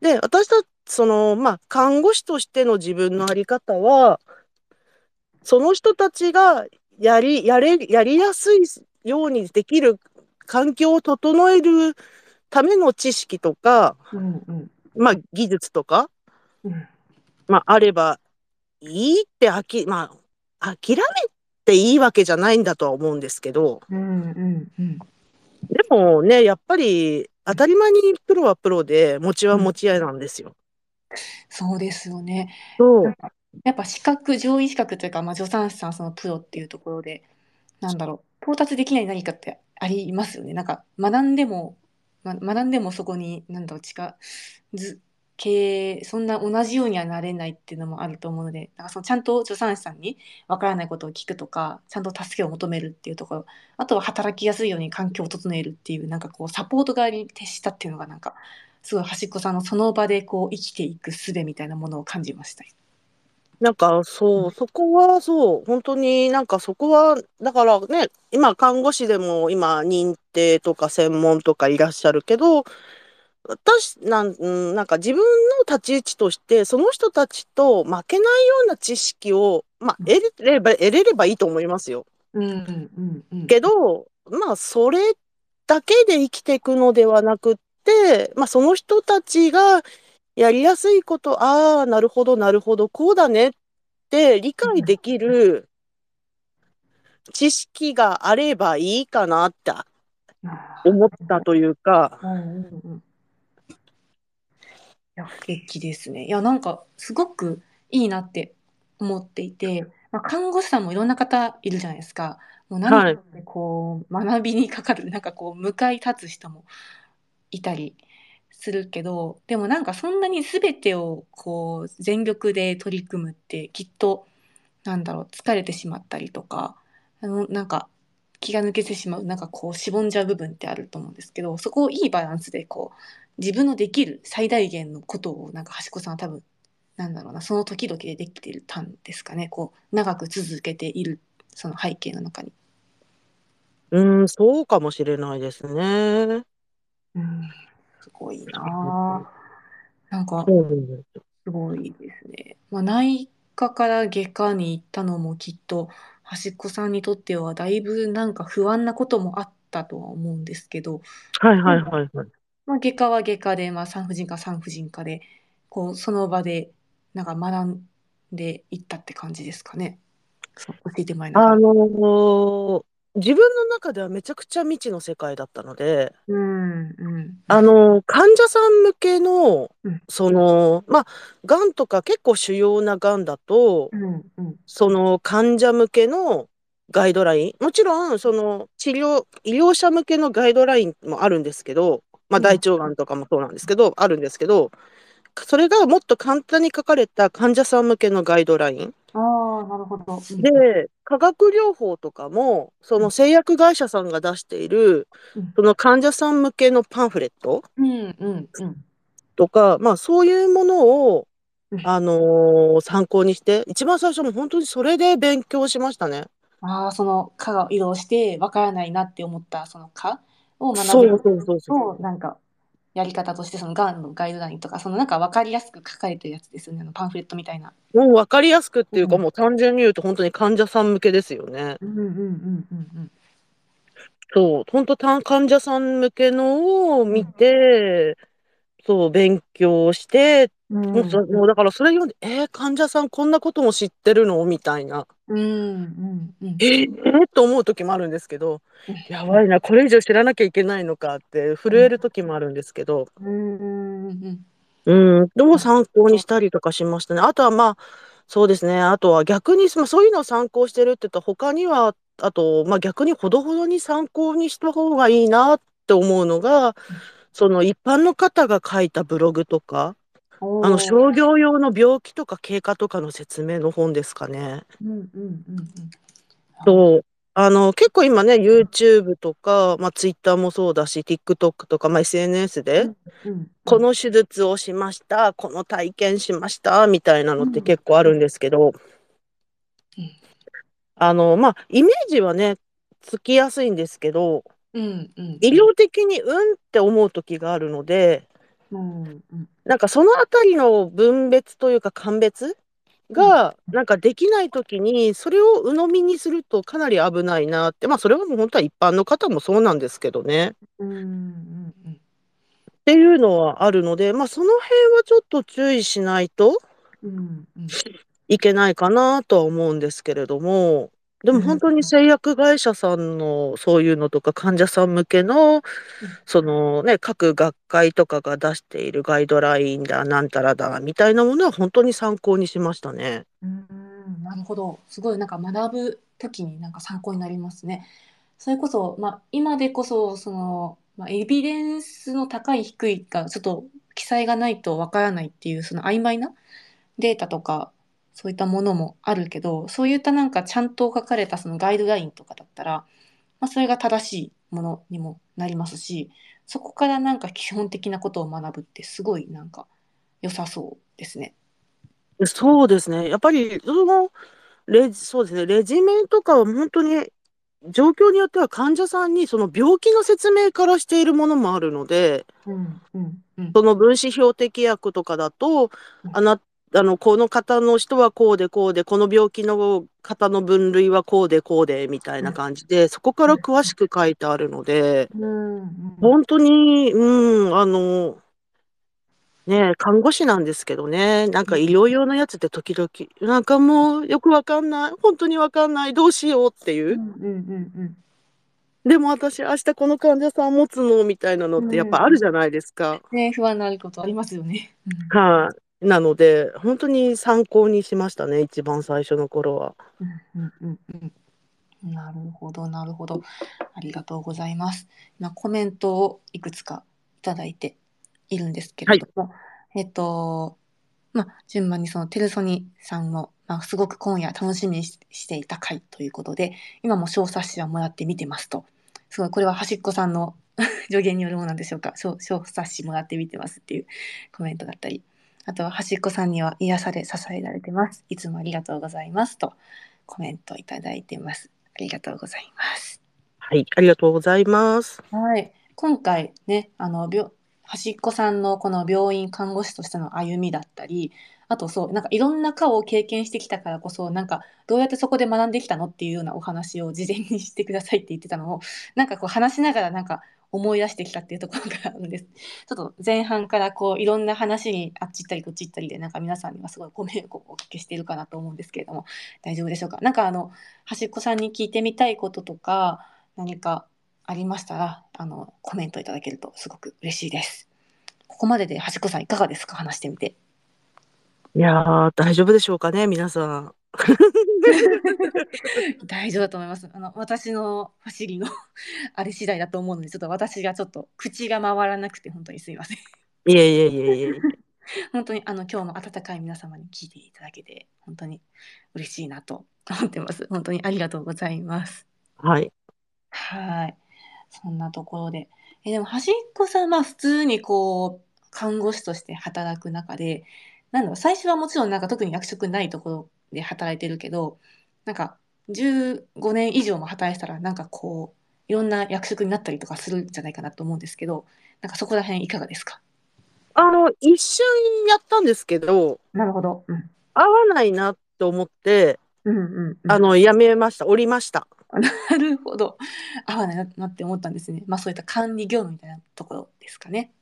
Speaker 2: で、私たち、その、まあ、看護師としての自分のあり方は、その人たちがやり、やれ、やりやすいようにできる環境を整えるための知識とか、
Speaker 1: うんうん。
Speaker 2: まあ、技術とか、
Speaker 1: うん。
Speaker 2: まあ、あればいいってあき、まあ、諦めていいわけじゃないんだとは思うんですけど、
Speaker 1: うんうんうん
Speaker 2: でもね、やっぱり当たり前にプロはプロで、持ちは持ち合いなんですよ。
Speaker 1: そうですよね。
Speaker 2: そう。
Speaker 1: やっぱ資格、上位資格というか、まあ、助産師さん、そのプロっていうところで、なんだろう、到達できない何かってありますよね。なんか、学んでも、ま、学んでもそこに、なんだろう、近づけ、そんな同じようにはなれないっていうのもあると思うので、なんかそのちゃんと助産師さんにわからないことを聞くとか、ちゃんと助けを求めるっていうところ、あとは働きやすいように環境を整えるっていう、なんかこう、サポート側に徹したっていうのが、なんか、すごい端っこさんのその場でこう生きていく術みたいなものを感じました。
Speaker 2: なんかそう、そこはそう、本当になんかそこは、だからね、今看護師でも今認定とか専門とかいらっしゃるけど、私なん、うんなんか自分の立ち位置として、その人たちと負けないような知識を、まあ、得れれば、得れればいいと思いますよ。
Speaker 1: うんうんうん
Speaker 2: けど、まあ、それだけで生きていくのではなくって、まあ、その人たちがやりやすいこと、ああ、なるほど、なるほど、こうだねって理解できる知識があればいいかなって思ったというか、
Speaker 1: うんうんうん。いや、素敵ですね。いや、なんか、すごくいいなって思っていて、まあ、看護師さんもいろんな方いるじゃないですか。もう何かでこう、学びにかかる、なんかこう、向かい立つ人もいたりするけど、でもなんかそんなに全てをこう、全力で取り組むって、きっと、なんだろう、疲れてしまったりとか、あの、なんか、気が抜けてしまう、なんかこう、しぼんじゃう部分ってあると思うんですけど、そこをいいバランスでこう、自分のできる最大限のことをなんか端子さんは多分なんだろうなその時々でできていたんですかねこう長く続けているその背景の中に。
Speaker 2: うん、そうかもしれないですね。
Speaker 1: うん、すごいなあなんか
Speaker 2: す
Speaker 1: ごいですね。まあ、内科から外科に行ったのもきっと端っこさんにとってはだいぶなんか不安なこともあったとは思うんですけど、
Speaker 2: はいはいはいはい。
Speaker 1: まあ、外科は外科で、まあ、産婦人科産婦人科でこうその場でなんか学んでいったって感じですかね。そう教えてもらえながら。
Speaker 2: あのー自分の中ではめちゃくちゃ未知の世界だったので、
Speaker 1: うんうん
Speaker 2: あのー患者さん向けの
Speaker 1: うん、
Speaker 2: その、まあ、がんとか結構主要ながんだと
Speaker 1: う、んうん
Speaker 2: その患者向けのガイドライン、もちろん、その治療、医療者向けのガイドラインもあるんですけど、まあ、
Speaker 1: うん
Speaker 2: 大腸がんとかもそうなんですけど、あるんですけど、それがもっと簡単に書かれた患者さん向けのガイドライン。
Speaker 1: ああなるほど。うん
Speaker 2: で、化学療法とかも、その製薬会社さんが出している
Speaker 1: うん、
Speaker 2: その患者さん向けのパンフレット
Speaker 1: うんうんうん
Speaker 2: とか、まあそういうものを
Speaker 1: うん。
Speaker 2: あのー参考にして、一番最初も本当にそれで勉強しましたね。
Speaker 1: ああ、その科が移動してわからないなって思ったその科を学ぶ
Speaker 2: そうそうそうそう。
Speaker 1: と、なんかやり方としてそのがんのガイドラインとか、そのなんか分かりやすく書かれてるやつですよね、あのパンフレットみたいな。
Speaker 2: もう分かりやすくっていうか、
Speaker 1: うん。
Speaker 2: もう単純に言うと本当に患者さん向けですよね。
Speaker 1: うんうんうんうん
Speaker 2: そう、本当た患者さん向けのを
Speaker 1: うん。
Speaker 2: 見て、そう、勉強して、
Speaker 1: う。
Speaker 2: もうだからそれ読んで、えー、患者さんこんなことも知ってるの？みたいな。
Speaker 1: うんうんうん
Speaker 2: えー、と思う時もあるんですけど、
Speaker 1: う ん
Speaker 2: やばいな、これ以上知らなきゃいけないのかって震える時もあるんですけど、
Speaker 1: うんうんうん
Speaker 2: うん、でも参考に。したりとかしましたね。あとはまあ、そうですね。あとは逆に、まあ、そういうのを参考してるって言ったら他には、あと、まあ逆にほどほどに参考にした方がいいなって思うのが、その一般の方が書いたブログとか、
Speaker 1: お
Speaker 2: あの、
Speaker 1: お。
Speaker 2: 商業用の病気とか経過とかの説明の本ですかね。
Speaker 1: うんうんうんうん。なるほ
Speaker 2: そう。あの、結構今ね、
Speaker 1: ど。
Speaker 2: YouTube とか、まあ Twitter もそうだし、TikTok とか、まあ SNS で、
Speaker 1: うんうんうん
Speaker 2: この手術をしました、この体験しました、みたいなのって
Speaker 1: うん
Speaker 2: 結構あるんですけど、あの、まあ、イメージはね、つきやすいんですけど、
Speaker 1: うんうん
Speaker 2: 医療的にうんって思う時があるので、
Speaker 1: うんうん。
Speaker 2: なんかそのあたりの分別というか鑑別
Speaker 1: うん。
Speaker 2: が、なんかできない時に、それを鵜呑みにするとかなり危ないなって、まあそれはもう本当は一般の方もそうなんですけどね。
Speaker 1: うんうんうん
Speaker 2: っていうのはあるので、まあその辺はちょっと注意しないといけないかなとは思うんですけれども、でも本当に製薬会社さんのそういうのとか患者さん向けの、そのね、各学会とかが出しているガイドラインだ、なんたらだ、みたいなものは本当に参考にしましたね。
Speaker 1: うんうんなるほど。すごいなんか学ぶときになんか参考になりますね。それこそ、まあ、今でこそ、その、まあ、エビデンスの高い低いがちょっと記載がないとわからないっていう、その曖昧なデータとか、そういったものもあるけど、そういったなんかちゃんと書かれたそのガイドラインとかだったら、まあ、それが正しいものにもなりますし、そこからなんか基本的なことを学ぶってすごいなんか良さそうですね。
Speaker 2: そうですね。やっぱり、その、レジ、そうですね。レジメンとかは本当に状況によっては患者さんにその病気の説明からしているものもあるので、
Speaker 1: うんうんうん
Speaker 2: その分子標的薬とかだと、
Speaker 1: うん
Speaker 2: あな、あの、この方の人はこうでこうで、この病気の方の分類はこうでこうで、みたいな感じで、そこから詳しく書いてあるので、
Speaker 1: うんうん
Speaker 2: 本当に、うん、あの、ねえ、看護師なんですけどね、なんか医療用のやつって時々、なんかもうよくわかんない、本当にわかんない、どうしようっていうう。
Speaker 1: んうんうん
Speaker 2: でも私明日この患者さん持つのみたいなのってやっぱあるじゃないですか。
Speaker 1: ね、不安になることありますよね。
Speaker 2: はい。なので、本当に参考にしましたね、一番最初の頃は。
Speaker 1: うんうんうんうん。なるほど、なるほど。ありがとうございます。今コメントをいくつかいただいているんですけれども、えっと、まあ、順番にそのテルソニさんも、まあ、すごく今夜楽しみにししていた回ということで、今も小冊子はもらって見てますと。すごい、これは端っこさんの 助言によるものなんでしょうか。小小冊子もらって見てますっていうコメントだったり。あとは端っこさんには癒され支えられてます。いつもありがとうございますとコメントいただいてます。ありがとうございます。
Speaker 2: はい、ありがとうございます。
Speaker 1: はい。今回ね、あの、病、端っこさんのこの病院看護師としての歩みだったり、あとそう、なんかいろんな科を経験してきたからこそ、なんかどうやってそこで学んできたのっていうようなお話を事前にしてくださいって言ってたのを、なんかこう話しながらなんか思い出してきたっていうところがあるんです。ちょっと前半からこういろんな話にあっち行ったりこっち行ったりで、なんか皆さんにはすごいご迷惑をおかけしているかなと思うんですけれども、大丈夫でしょうか？なんかあの、端っこさんに聞いてみたいこととか、何かありましたら、あの、コメントいただけるとすごく嬉しいです。ここまでで端っこさんいかがですか？話してみて。
Speaker 2: いやー、大丈夫でしょうかね、皆さん。
Speaker 1: 大丈夫だと思います。あの、私の走りの あれ次第だと思うので、ちょっと私がちょっと口が回らなくて本当にすいません。
Speaker 2: いえいえいえいえいえ。
Speaker 1: 本当にあの今日も温かい皆様に聞いていただけて本当に嬉しいなと思ってます。本当にありがとうございます。
Speaker 2: はい。
Speaker 1: はい。そんなところで。え、でも端っこさん、まあ普通にこう、看護師として働く中で、なんだろう、最初はもちろんなんか特に役職ないところで働いてるけど、なんか15年以上も働いてたら、なんかこう、いろんな役職になったりとかするんじゃないかなと思うんですけど、なんかそこら辺いかがですか？
Speaker 2: あの、一瞬やったんですけど、
Speaker 1: なるほど。うん。
Speaker 2: 合わないなと思って、
Speaker 1: うんうん、うん。
Speaker 2: あの、やめました。降りました。
Speaker 1: なるほど。合わないななって思ったんですね。まあそういった管理業務みたいなところですかね。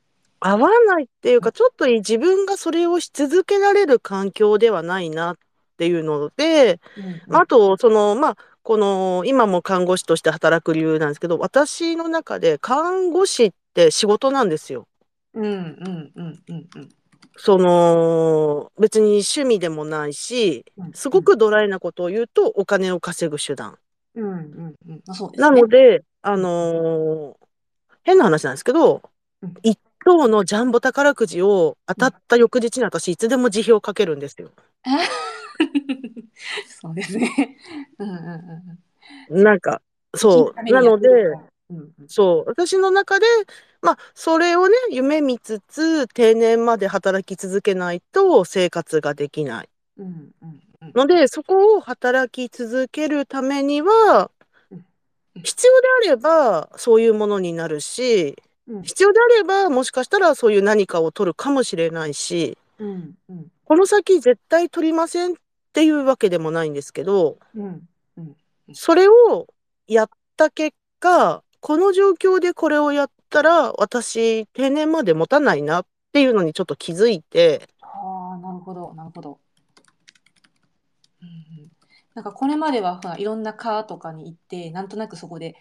Speaker 2: 合わないっていうか、ちょっと自分がそれをし続けられる環境ではないなっていうので、
Speaker 1: うん
Speaker 2: あと、その、まあ、この、今も看護師として働く理由なんですけど、私の中で看護師って仕事なんですよ。
Speaker 1: うんうんうんうんうん。
Speaker 2: その、別に趣味でもないし、
Speaker 1: うん
Speaker 2: すごくドライなことを言うと、お金を稼ぐ手段。
Speaker 1: うんうんうん。あそうですね。
Speaker 2: なので、あのー変な話なんですけど
Speaker 1: うん、
Speaker 2: 一等のジャンボ宝くじを当たった翌日に私いつでも辞表をかけるんですよ。
Speaker 1: そうですね。うんうんうん
Speaker 2: なんか、
Speaker 1: うん。
Speaker 2: そう。なので、
Speaker 1: うんうん
Speaker 2: そう。私の中で、まあ、それをね、夢見つつ、定年まで働き続けないと生活ができない。
Speaker 1: うんうんうん
Speaker 2: ので、そこを働き続けるためには
Speaker 1: うん、
Speaker 2: 必要であれば、そういうものになるし、
Speaker 1: うん
Speaker 2: 必要であれば、もしかしたらそういう何かを取るかもしれないし、
Speaker 1: うんうん
Speaker 2: この先絶対取りませんっていうわけでもないんですけど、
Speaker 1: うんうん。
Speaker 2: それをやった結果、この状況でこれをやったら、私、定年まで持たないなっていうのにちょっと気づいて、
Speaker 1: ああ、なるほど、なるほど。うんうん、なんかこれまではほらいろんな科とかに行ってなんとなくそこで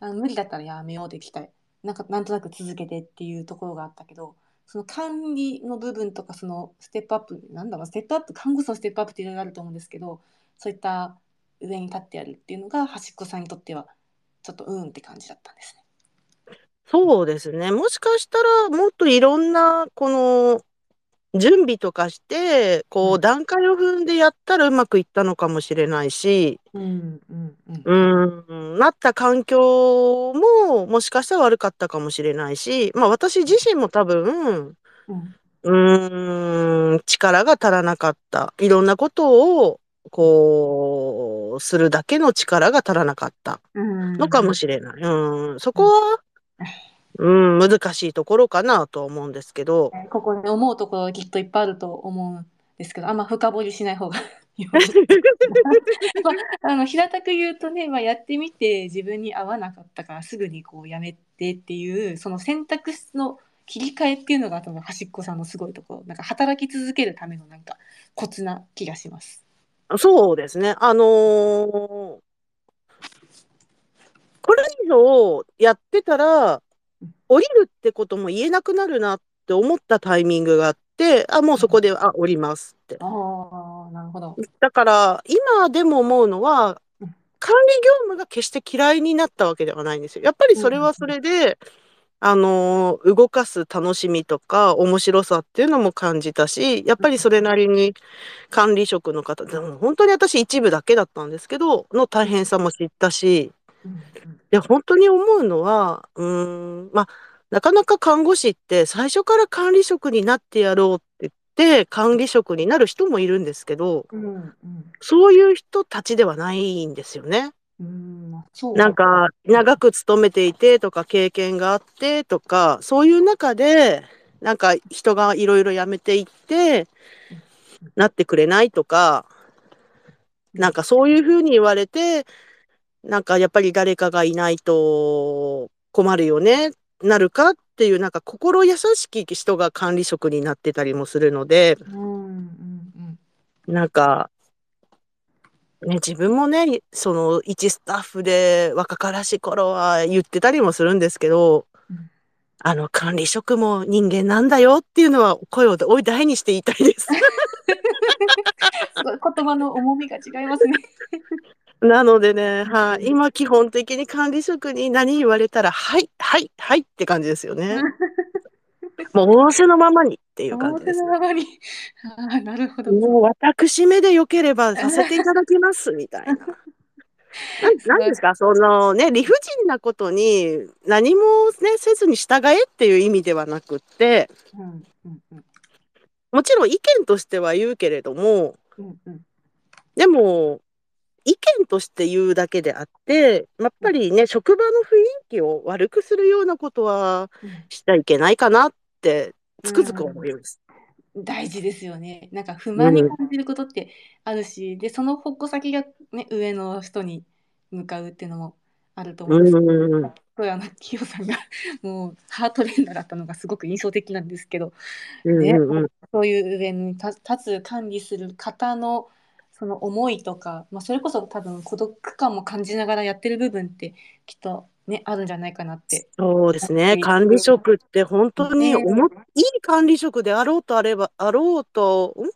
Speaker 1: あ無理だったらやめようできたい。なんかなんとなく続けてっていうところがあったけどその管理の部分とかそのステップアップなんだろうステップアップ看護師のステップアップっていろいろあると思うんですけどそういった上に立ってやるっていうのが端っこさんにとってはちょっとうんって感じだったんですね。
Speaker 2: そうですね。もしかしたら、もっといろんな、この、準備とかして、こ
Speaker 1: う
Speaker 2: 段階を踏んでやったらうまくいったのかもしれないし、
Speaker 1: うんうんうん
Speaker 2: うーん、なった環境も、もしかしたら悪かったかもしれないし、まあ私自身も多分、
Speaker 1: うん
Speaker 2: ん、力が足らなかった。いろんなことを、こう、するだけの力が足らなかった
Speaker 1: うん。
Speaker 2: のかもしれない。うん、そこは、うん、難しいところかなとは思うんですけど。
Speaker 1: えーここで思うところきっといっぱいあると思うんですけどあんま深掘りしない方が あ、あの平たく言うとね、まあ、やってみて自分に合わなかったからすぐにこうやめてっていうその選択肢の切り替えっていうのが多分端っこさんのすごいところなんか働き続けるためのなんかコツな気がします。
Speaker 2: そうですね。あのーこれ以上やってたら、降りるってことも言えなくなるなって思ったタイミングがあって、あ、もうそこで、あ、降りますって。
Speaker 1: ああなるほど。
Speaker 2: だから、今でも思うのは
Speaker 1: うん、
Speaker 2: 管理業務が決して嫌いになったわけではないんですよ。やっぱりそれはそれで、あのー動かす楽しみとか面白さっていうのも感じたし、やっぱりそれなりに管理職の方、でも本当に私一部だけだったんですけど、の大変さも知ったし、
Speaker 1: うん
Speaker 2: で、本当に思うのは、うーん、まあ、なかなか看護師って最初から管理職になってやろうって言って、管理職になる人もいるんですけど、
Speaker 1: うんうん。
Speaker 2: そういう人たちではないんですよね。
Speaker 1: うんうんそう。
Speaker 2: なんか、長く勤めていてとか、経験があってとか、そういう中で、なんか人がいろいろ辞めていって、なってくれないとか、なんかそういうふうに言われて、なんかやっぱり誰かがいないと困るよね、なるかっていう、なんか心優しき人が管理職になってたりもするので、なんか、ね、自分もね、その一スタッフで若からしい頃は言ってたりもするんですけど
Speaker 1: うん、
Speaker 2: あの管理職も人間なんだよっていうのは声を大大にして言いたいです。
Speaker 1: すごい言葉の重みが違いますね。
Speaker 2: なのでね、はい、今基本的に管理職に何言われたら、はい、はい、はいって感じですよね。もう仰せのままにっていう感じです。
Speaker 1: 表のままに。ああ、なるほど。
Speaker 2: もう私目で良ければさせていただきますみたいな。なんなんですか、そのね、理不尽なことに何もね、せずに従えっていう意味ではなくって、
Speaker 1: うんうんうん
Speaker 2: もちろん意見としては言うけれども、
Speaker 1: うんうん
Speaker 2: でも、意見として言うだけであって、やっぱりね、職場の雰囲気を悪くするようなことはしちゃいけないかなって、つくづく思います。
Speaker 1: 大事ですよね。なんか不満に感じることってあるし、でその矛先が、ね、上の人に向かうっていうのもあると思う。んですけど、
Speaker 2: うん。
Speaker 1: すごいあのキヨさんが もうハートレンダーだったのがすごく印象的なんですけど、
Speaker 2: うん
Speaker 1: ね
Speaker 2: うんうん。
Speaker 1: そういう上に立立つ管理する方のその思いとか、まあ、それこそ多分孤独感も感じながらやってる部分ってきっとねあるんじゃないかなって。
Speaker 2: そうですね。管理職って本当におも、いい管理職であろうとあれば、あろうと、ん？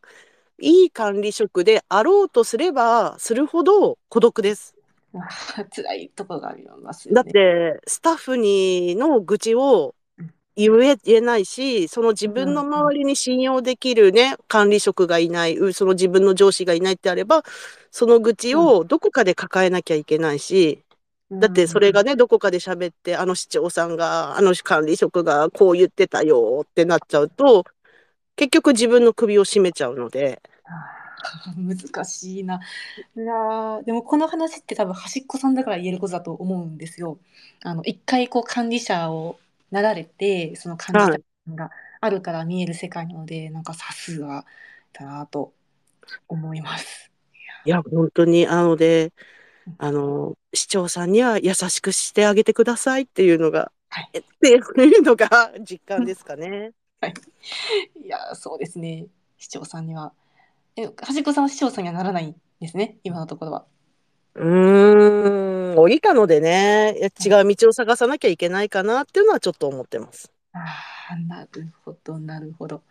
Speaker 2: いい管理職であろうとすればするほど孤独です。
Speaker 1: ま あ辛いところがありますよね。
Speaker 2: だって、スタッフにの愚痴を言え言えないし、その自分の周りに信用できるね、管理職がいない、うその自分の上司がいないってあれば、その愚痴をどこかで抱えなきゃいけないし、だってそれがね、どこかで喋って、あの市長さんが、あの管理職がこう言ってたよってなっちゃうと、結局自分の首を絞めちゃうので、
Speaker 1: 難しいな。いやーでもこの話って多分端っこさんだから言えることだと思うんですよ。あの一回こう管理者をなられてその管理者があるから見える世界なので、なんかさすがだなと思います。
Speaker 2: いや、本当に、なので、あの、市長さんには優しくしてあげてくださいっていうのが、
Speaker 1: はい
Speaker 2: っていうのが実感ですかね。
Speaker 1: いやーそうですね市長さんには。え端っこさんは市長さんにはならないんですね今のところは。
Speaker 2: うーん、降りたのでね、違う道を探さなきゃいけないかなっていうのはちょっと思ってます。
Speaker 1: ああ、なるほど、なるほど。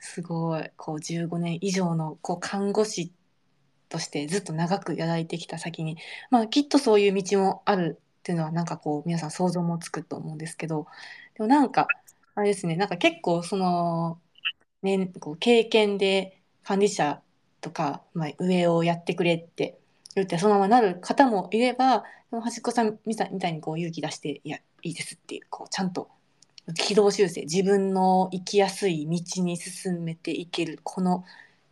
Speaker 1: すごい、こう15年以上のこう看護師としてずっと長くやられてきた先に、まあきっとそういう道もあるっていうのはなんかこう皆さん想像もつくと思うんですけど、でもなんかあれですね、なんか結構そのね、こう経験で管理者とか、まあ、上をやってくれって言ってそのままなる方もいれば、でも端っこさんみたいみたいにこう勇気出して、いや、いいですっていう、こうちゃんと軌道修正自分の行きやすい道に進めていけるこの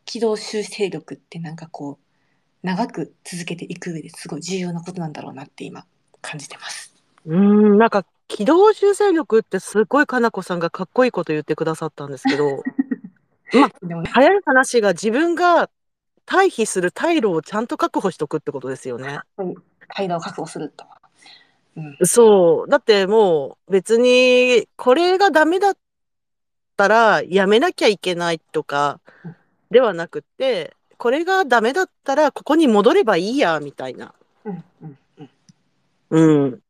Speaker 1: 軌道修正力ってなんかこう長く続けていく上ですごい重要なことなんだろうなって今感じてます。
Speaker 2: うーん、なんか軌道修正力ってすごいかなこさんがかっこいいこと言ってくださったんですけど、まあ、早い話が自分が退避する退路をちゃんと確保しとくってことですよね。
Speaker 1: 階段を確保すると。うん、
Speaker 2: そう。だってもう別にこれがダメだったらやめなきゃいけないとかではなくって、これがダメだったらここに戻ればいいや、みたいな。
Speaker 1: うん、うん、うん。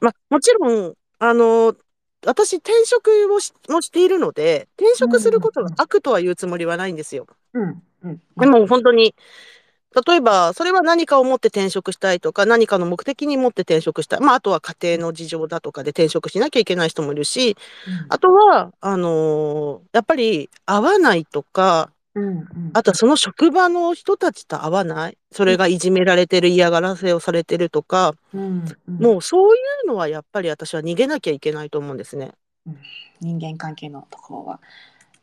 Speaker 2: まあ、もちろん、あの、私転職をしもしているので、転職することが悪とは言うつもりはないんですよ。
Speaker 1: うん、うん。
Speaker 2: でも本当に、例えば、それは何かを持って転職したいとか、何かの目的に持って転職したい。まあ、あとは家庭の事情だとかで転職しなきゃいけない人もいるし、あとは、あのーやっぱり合わないとか、
Speaker 1: うん、うん。
Speaker 2: あとはその職場の人たちと合わない。それがいじめられてる、嫌がらせをされてるとか、
Speaker 1: うん、うん、
Speaker 2: もうそういうのはやっぱり私は逃げなきゃいけないと思うんですね。
Speaker 1: 人間関係のところは、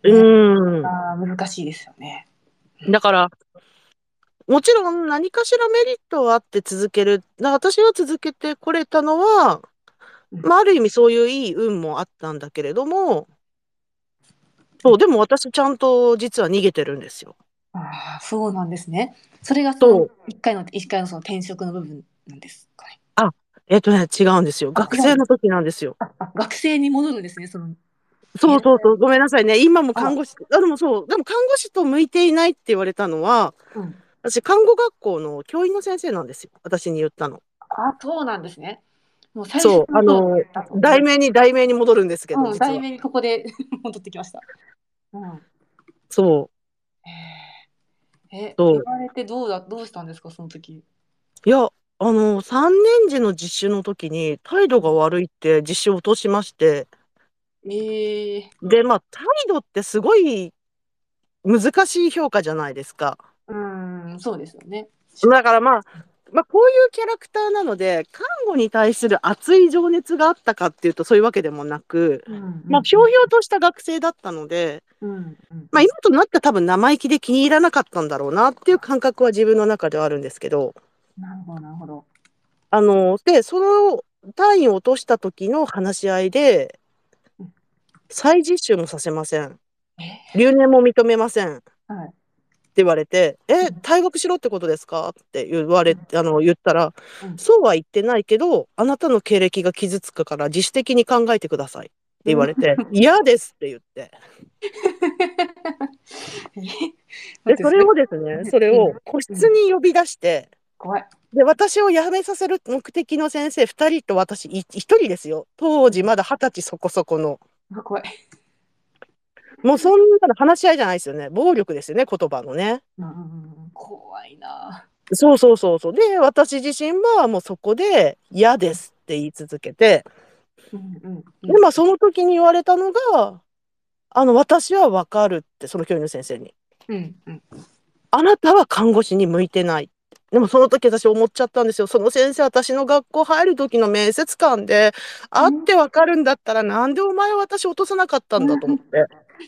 Speaker 2: うーん。
Speaker 1: 難しいですよね。
Speaker 2: だから、もちろん何かしらメリットはあって続ける。だ私は続けてこれたのは、まあ、ある意味そういういい運もあったんだけれども、そう、でも私ちゃんと実は逃げてるんですよ。
Speaker 1: ああ、そうなんですね。それがそ一回の一回のその転職の部分なんですかね。
Speaker 2: えっとね、違うんですよ。
Speaker 1: あ
Speaker 2: 学生の時なんですよ。
Speaker 1: あ、あ学生に戻るんですね。その
Speaker 2: そうそうそう、ごめんなさいね。今も看護師、あ、でもそう、でも看護師と向いていないって言われたのは、
Speaker 1: うん、
Speaker 2: 私、看護学校の教員の先生なんですよ。私に言ったの。
Speaker 1: あ、そうなんですね。もう最
Speaker 2: そう、あの、題
Speaker 1: 名
Speaker 2: 名に、題名に戻るんですけど、
Speaker 1: うん、題名にここで 戻ってきました。うん。
Speaker 2: そ
Speaker 1: えー、え、
Speaker 2: そう
Speaker 1: 言われてどうだどうしたんですかその時？
Speaker 2: う。いや、あの、3年時の実習の時に態度が悪いって実習を落としまして、
Speaker 1: えー、
Speaker 2: で、まあ、態度ってすごい難しい評価じゃないですか。
Speaker 1: うん、そうですよね。
Speaker 2: だからまあ、まあ、こういうキャラクターなので、看護に対する熱い情熱があったかっていうと、そういうわけでもなく、まあ、ひょうひょうとした学生だったので、まあ、今となっては多分生意気で気に入らなかったんだろうなっていう感覚は自分の中ではあるんですけど。
Speaker 1: なるほど、なるほど。
Speaker 2: あの、で、その単位を落とした時の話し合いで、再実習もさせません。留年も認めません。
Speaker 1: はい。
Speaker 2: って言われて、え、退学しろってことですか？って言われ、あの、言ったら、
Speaker 1: うん
Speaker 2: そうは言ってないけど、あなたの経歴が傷つくから自主的に考えてくださいって言われて、嫌ですって言って。で、それをですね、それを個室に呼び出して、
Speaker 1: 怖い。
Speaker 2: で、私を辞めさせる目的の先生2人と私い1人ですよ。当時まだ20歳そこそこの。
Speaker 1: あ怖い。
Speaker 2: もうそんなの話し合いじゃないですよね。暴力ですよね、言葉のね。
Speaker 1: うん怖いな。
Speaker 2: そうそうそうそう。で、私自身はもうそこで嫌ですって言い続けて、
Speaker 1: うんうんうん
Speaker 2: で、まあその時に言われたのが、あの、私はわかるって、その教員の先生に。
Speaker 1: うんうん
Speaker 2: あなたは看護師に向いてない。でもその時私思っちゃったんですよ。その先生、私の学校入る時の面接官で、会ってわかるんだったら、なんでお前は私落とさなかったんだと思って。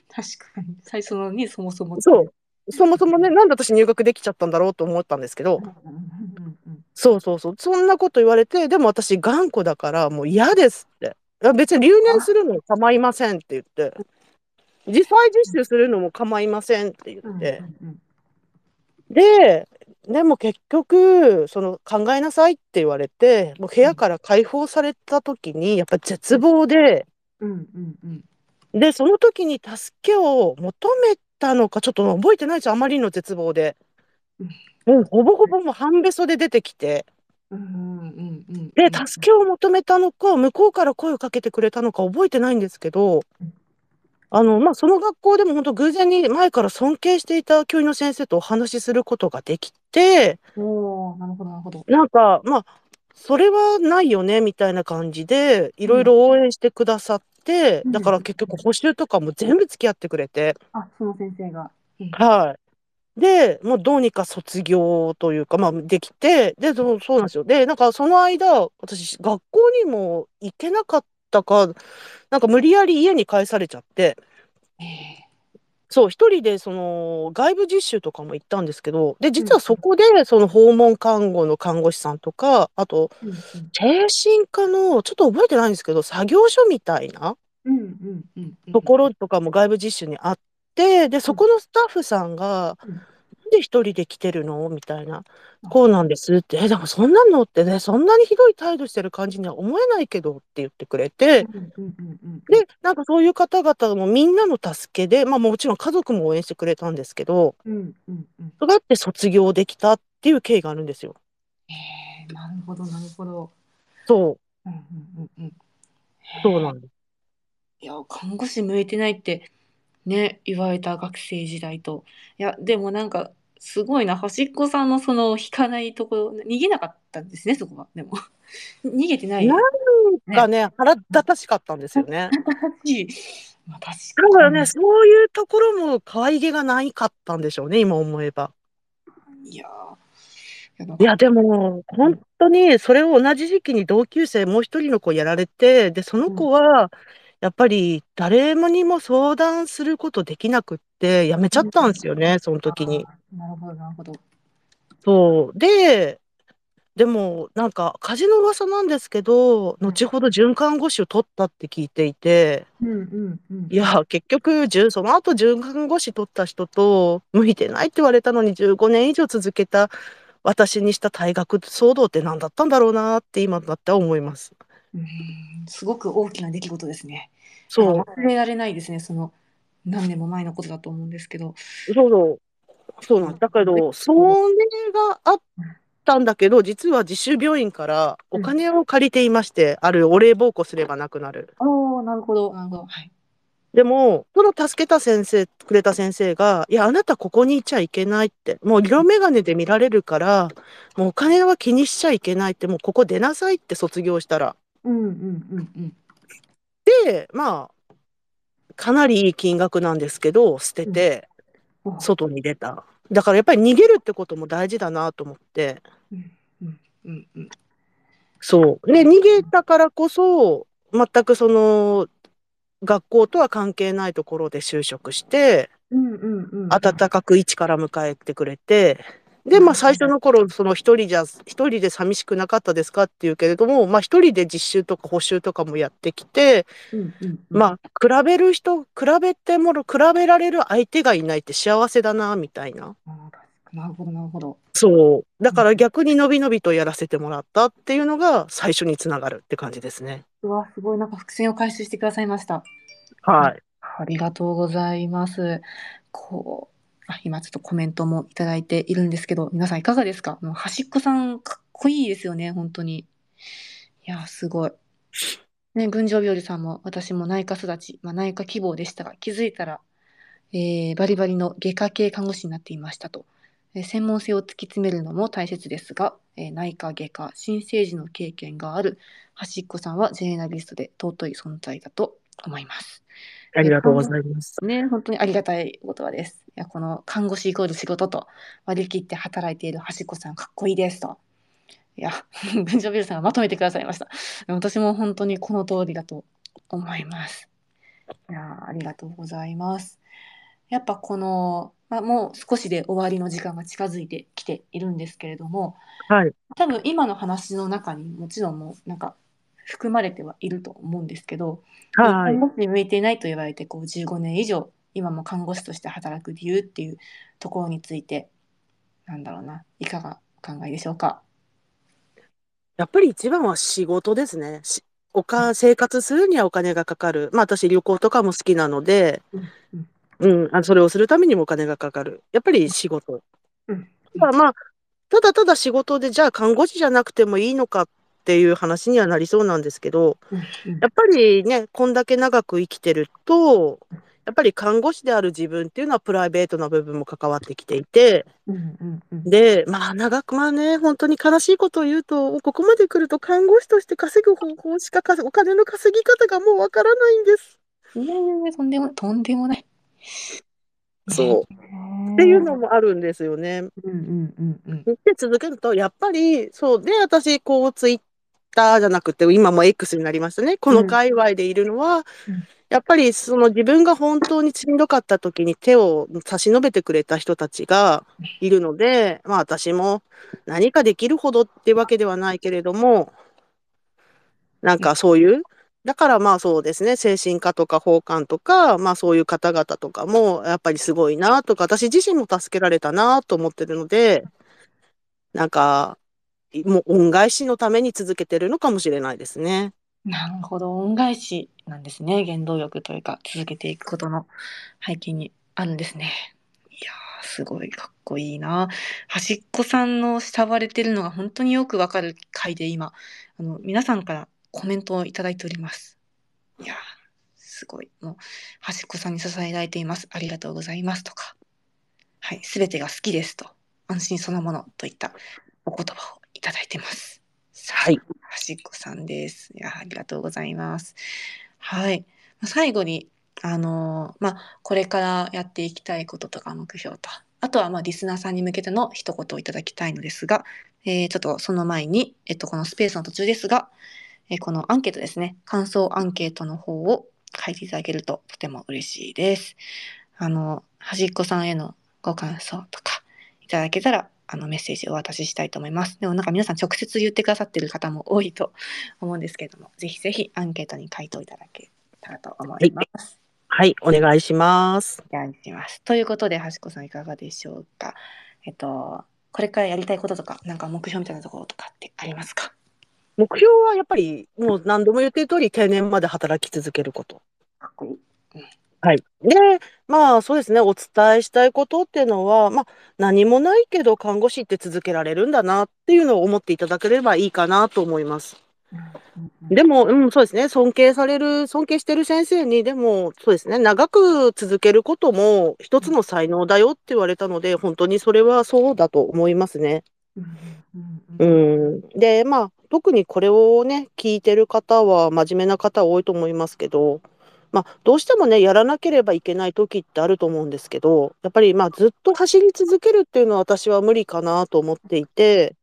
Speaker 1: 確かに最初のにそもそも
Speaker 2: そう。そもそもね、なんで私入学できちゃったんだろうと思ったんですけどそうそうそう。そんなこと言われて、でも私頑固だからもう嫌ですって。別に留年するのも構いませんって言って。実際実習するのも構いませんって言
Speaker 1: うん
Speaker 2: って。で、でも結局、その考えなさいって言われて、もう部屋から解放された時に、やっぱ絶望で、
Speaker 1: うんうんうん
Speaker 2: で、その時に助けを求めたのか、ちょっと覚えてないですよ。あまりの絶望で。もうほぼほぼもう半べそで出てきて。
Speaker 1: うんうん
Speaker 2: で、助けを求めたのか、向こうから声をかけてくれたのか覚えてないんですけど
Speaker 1: うん、
Speaker 2: あの、まあ、その学校でも本当偶然に前から尊敬していた教員の先生とお話しすることができて、
Speaker 1: おーなるほどなるほど。
Speaker 2: なんか、まあ、それはないよね、みたいな感じで、いろいろ応援してくださって、
Speaker 1: うん
Speaker 2: だから結局補習とかも全部付き合ってくれて、
Speaker 1: あその先生が。うん
Speaker 2: はい。で、もうどうにか卒業というか、まあ、できて、で、そうそうなんですよ。で、なんかその間、私、学校にも行けなかったか、なんか無理やり家に帰されちゃって、
Speaker 1: え
Speaker 2: そう、一人でその外部実習とかも行ったんですけど、で、実はそこでその訪問看護の看護師さんとか、あと、精神科の、ちょっと覚えてないんですけど、作業所みたいなところとかも外部実習にあって、で、そこのスタッフさんが、で一人で来てるの？みたいな。こうなんですって、え、でもそんなのってね、そんなにひどい態度してる感じには思えないけどって言ってくれて、で、なんかそういう方々もみんなの助けで、まあもちろん家族も応援してくれたんですけど、
Speaker 1: うんうんうん
Speaker 2: そうやって卒業できたっていう経緯があるんですよ。
Speaker 1: えーなるほどなるほど。
Speaker 2: そう、
Speaker 1: うんうんうんうん
Speaker 2: そうなんです。
Speaker 1: いや、看護師向いてないってね、言われた学生時代と。いや、でもなんか、すごいな、端っこさんのその引かないところ、逃げなかったんですね、そこは。でも。逃げてない。
Speaker 2: なんかね、腹立たしかったんですよね。
Speaker 1: まあ、確
Speaker 2: だからね、
Speaker 1: か
Speaker 2: そういうところも可愛げがないかったんでしょうね、今思えば。
Speaker 1: に。いやーいや、
Speaker 2: でも、本当に、それを同じ時期に同級生もう一人の子やられて、で、その子は、やっぱり誰もにも相談することできなくって、やめちゃったんですよね、その時に。
Speaker 1: なるほど、なるほど。
Speaker 2: そう。で、でも、なんか、火事の噂なんですけど、
Speaker 1: うん
Speaker 2: 後ほど准看護師を取ったって聞いていて、
Speaker 1: うんうんうん。
Speaker 2: いや、結局、準その後、准看護師取った人と、向いてないって言われたのに15年以上続けた私にした退学騒動って何だったんだろうなって今だって思います。
Speaker 1: うんすごく大きな出来事ですね。
Speaker 2: そう、
Speaker 1: 忘れられないですね、その何年も前のことだと思うんですけど。
Speaker 2: そうそう。そうなんだけど、それがあったんだけど、実は自主病院からお金を借りていまして、あるお礼奉公すればなくなる。
Speaker 1: ああ、なるほど、なるほど。はい。
Speaker 2: でも、その助けた先生、くれた先生が、いや、あなたここにいちゃいけないって、もう色眼鏡で見られるから、もうお金は気にしちゃいけないって、もうここ出なさいって卒業したら。
Speaker 1: うんうんうんうん。
Speaker 2: で、まあ、かなりいい金額なんですけど、捨てて、
Speaker 1: お
Speaker 2: 外に出た。だからやっぱり逃げるってことも大事だなと思って。そう。で、逃げたからこそ、全くその、学校とは関係ないところで就職して、
Speaker 1: うんうんうん。
Speaker 2: 温かく一から迎えてくれて、で、まあ最初の頃、その一人じゃ、一人で寂しくなかったですかっていうけれども、まあ一人で実習とか補習とかもやってきて、
Speaker 1: うんうんうん。
Speaker 2: まあ比べる人、比べてもろ、比べられる相手がいないって幸せだな、みたいな。
Speaker 1: なるほどなるほど。
Speaker 2: そう。だから逆にのびのびとやらせてもらったっていうのが最初につながるって感じですね。
Speaker 1: うわ、すごい、なんか伏線を回収してくださいました。
Speaker 2: はい。
Speaker 1: ありがとうございます。こう、あ今ちょっとコメントもいただいているんですけど、皆さんいかがですか？もう端っこさん、かっこいいですよね、本当に。いや、すごい。ね、群青日和さんも、私も内科育ち、まあ、内科希望でしたが、気づいたら、えーバリバリの外科系看護師になっていましたと。えー専門性を突き詰めるのも大切ですが、えー内科外科新生児の経験がある端っこさんはジェネラリストで尊い存在だと思います。
Speaker 2: ありがとうございます。
Speaker 1: ね、本当にありがたいお言葉です。いや、この看護師イコール仕事と割り切って働いている端っこさんかっこいいですと。いや、群青ビルさんがまとめてくださいました。私も本当にこの通りだと思います。いや、ありがとうございます。やっぱこの、まあ、もう少しで終わりの時間が近づいてきているんですけれども、
Speaker 2: はい。
Speaker 1: 多分今の話の中にもちろんもうなんか含まれてはいると思うんですけど、
Speaker 2: はい
Speaker 1: 看。護師に向いていないと言われてこう15年以上今も看護師として働く理由っていうところについてなんだろうないかがお考えでしょうか？
Speaker 2: やっぱり一番は仕事ですね。しおか、生活するにはお金がかかる。まあ私旅行とかも好きなので、
Speaker 1: うん
Speaker 2: うん、あそれをするためにもお金がかかる。やっぱり仕事。
Speaker 1: うん
Speaker 2: ただまあ、ただただ仕事でじゃあ看護師じゃなくてもいいのかっていう話にはなりそうなんですけど、やっぱりね、こんだけ長く生きてると、やっぱり看護師である自分っていうのはプライベートな部分も関わってきていて、で、まあ長く、まあね、本当に悲しいことを言うと、ここまで来ると看護師として稼ぐ方法しか稼お金の稼ぎ方がもうわからないんです。
Speaker 1: いやいやいやとんでもとんでもない
Speaker 2: そう。
Speaker 1: う
Speaker 2: っていうのもあるんですよね。
Speaker 1: うんうんうんうん
Speaker 2: で、続けると、やっぱり、そう、で、私、こう、ツイッターじゃなくて、今も X になりましたね。この界隈でいるのは、
Speaker 1: うん。
Speaker 2: やっぱり、その自分が本当にしんどかった時に手を差し伸べてくれた人たちがいるので、まあ私も何かできるほどってわけではないけれども、なんかそういう、だからまあそうですね、精神科とか法官とか、まあそういう方々とかも、やっぱりすごいなとか、私自身も助けられたなと思ってるので、なんか、もう恩返しのために続けてるのかもしれないですね。
Speaker 1: なるほど。恩返しなんですね。原動力というか続けていくことの背景にあるんですね。いやすごいかっこいいな。端っこさんの慕われてるのが本当によくわかる回で今あの皆さんからコメントをいいております。いやすごい。もう端っこさんに支えられています。ありがとうございますとか。はいすべてが好きですと。安心そのものといったお言葉をいただいてます
Speaker 2: はい。
Speaker 1: 端っこさんです。いや、ありがとうございます。はい。まあ最後に、あのーまあ、これからやっていきたいこととか目標と、あとは、まあ、リスナーさんに向けての一言をいただきたいのですが、えーちょっとその前に、えっと、このスペースの途中ですが、えーこのアンケートですね、感想アンケートの方を書いていただけるととても嬉しいです。あの、端っこさんへのご感想とかいただけたら、あのメッセージをお渡ししたいと思います。でもなんか皆さん直接言ってくださってる方も多いと 思うんですけれども、ぜひぜひアンケートに回答いただけたらと思います。
Speaker 2: はい、お願いします。
Speaker 1: お願いします。ということで、はしこさんいかがでしょうか？えっと、これからやりたいこととか、なんか目標みたいなところとかってありますか？
Speaker 2: 目標はやっぱり、もう何度も言ってる通り、定年まで働き続けること。
Speaker 1: かっこいい。
Speaker 2: はい。で、まあそうですね、お伝えしたいことっていうのは、まあ何もないけど看護師って続けられるんだなっていうのを思っていただければいいかなと思います。でも、うん、そうですね、尊敬される、尊敬してる先生に、でも、そうですね、長く続けることも一つの才能だよって言われたので、本当にそれはそうだと思いますね。
Speaker 1: うん
Speaker 2: うん。で、まあ、特にこれをね、聞いてる方は真面目な方多いと思いますけど、まあ、どうしてもね、やらなければいけない時ってあると思うんですけど、やっぱり、まあ、ずっと走り続けるっていうのは私は無理かなと思っていて。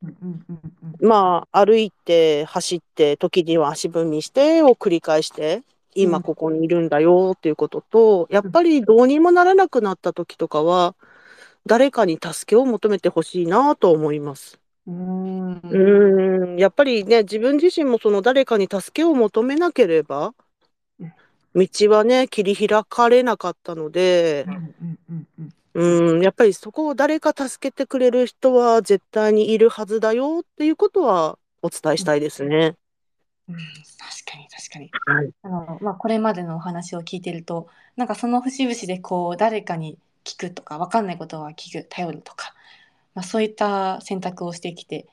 Speaker 2: まあ、歩いて、走って、時には足踏みしてを繰り返して、今ここにいるんだよっていうことと、やっぱりどうにもならなくなった時とかは、誰かに助けを求めてほしいなと思います。
Speaker 1: うーん。
Speaker 2: やっぱりね、自分自身もその誰かに助けを求めなければ
Speaker 1: うん、
Speaker 2: 道はね、切り開かれなかったので
Speaker 1: う、ん
Speaker 2: やっぱりそこを誰か助けてくれる人は絶対にいるはずだよっていうことはお伝えしたいですね。
Speaker 1: うん、確かに確かに。
Speaker 2: はい。
Speaker 1: あの、まあ、これまでのお話を聞いてると、なんかその節々でこう、誰かに聞くとか、わかんないことは聞く、頼るとか、まあ、そういった選択をしてきて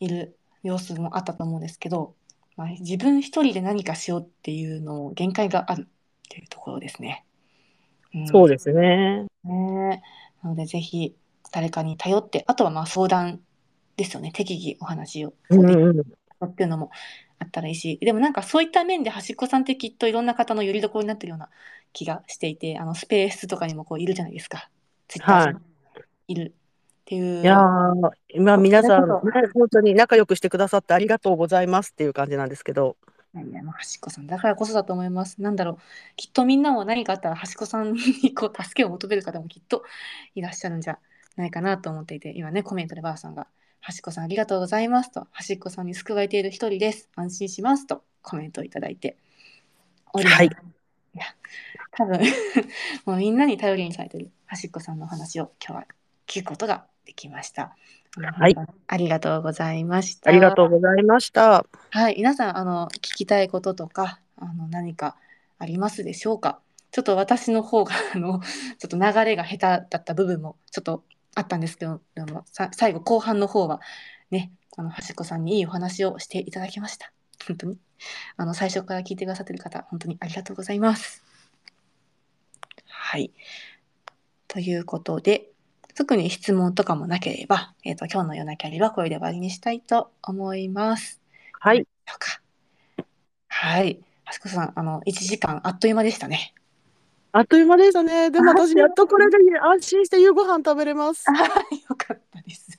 Speaker 1: いる様子もあったと思うんですけど、まあ、自分一人で何かしようっていうのも限界があるっていうところですね。うん
Speaker 2: そうですね。
Speaker 1: ねなので、ぜひ誰かに頼って、あとはまあ相談ですよね。適宜お話をこうできる
Speaker 2: うんうん。
Speaker 1: っていうのもあったらいいし、でもなんかそういった面で端っこさんってきっといろんな方の拠り所になってるような気がしていて、あのスペースとかにもこういるじゃないですか。ツイッター
Speaker 2: い
Speaker 1: るっていう。
Speaker 2: いやー、今皆さん、ね本当に仲良くしてくださってありがとうございますっていう感じなんですけど。
Speaker 1: いや端っこさんだからこそだと思います。なんだろう、きっとみんなも何かあったら端っこさんにこう助けを求める方もきっといらっしゃるんじゃないかなと思っていて、今ね、コメントでばあさんが、端っこさんありがとうございますと、端っこさんに救われている一人です。安心しますとコメントをいただいております。
Speaker 2: はい
Speaker 1: いや、多分もうみんなに頼りにされてる端っこさんのお話を今日は聞くことができました。
Speaker 2: はい
Speaker 1: ありがとうございました。
Speaker 2: ありがとうございました。
Speaker 1: はい、皆さん、あの、聞きたいこととか、あの、何かありますでしょうか？ちょっと私の方が、あの、ちょっと流れが下手だった部分もちょっとあったんですけど、あのさ最後、後半の方は、ね、あの、端っこさんにいいお話をしていただきました。本当に。あの、最初から聞いてくださってる方、本当にありがとうございます。はい。ということで、特に質問とかもなければ、えっ、と、今日のようなキャリはこれで終わりにしたいと思います。
Speaker 2: はい。
Speaker 1: はい。はしこさん、あの、1時間あっという間でしたね。
Speaker 2: あっという間でしたね。でも私、やっとこれで安心して夕ご飯食べれます。
Speaker 1: あよかったです。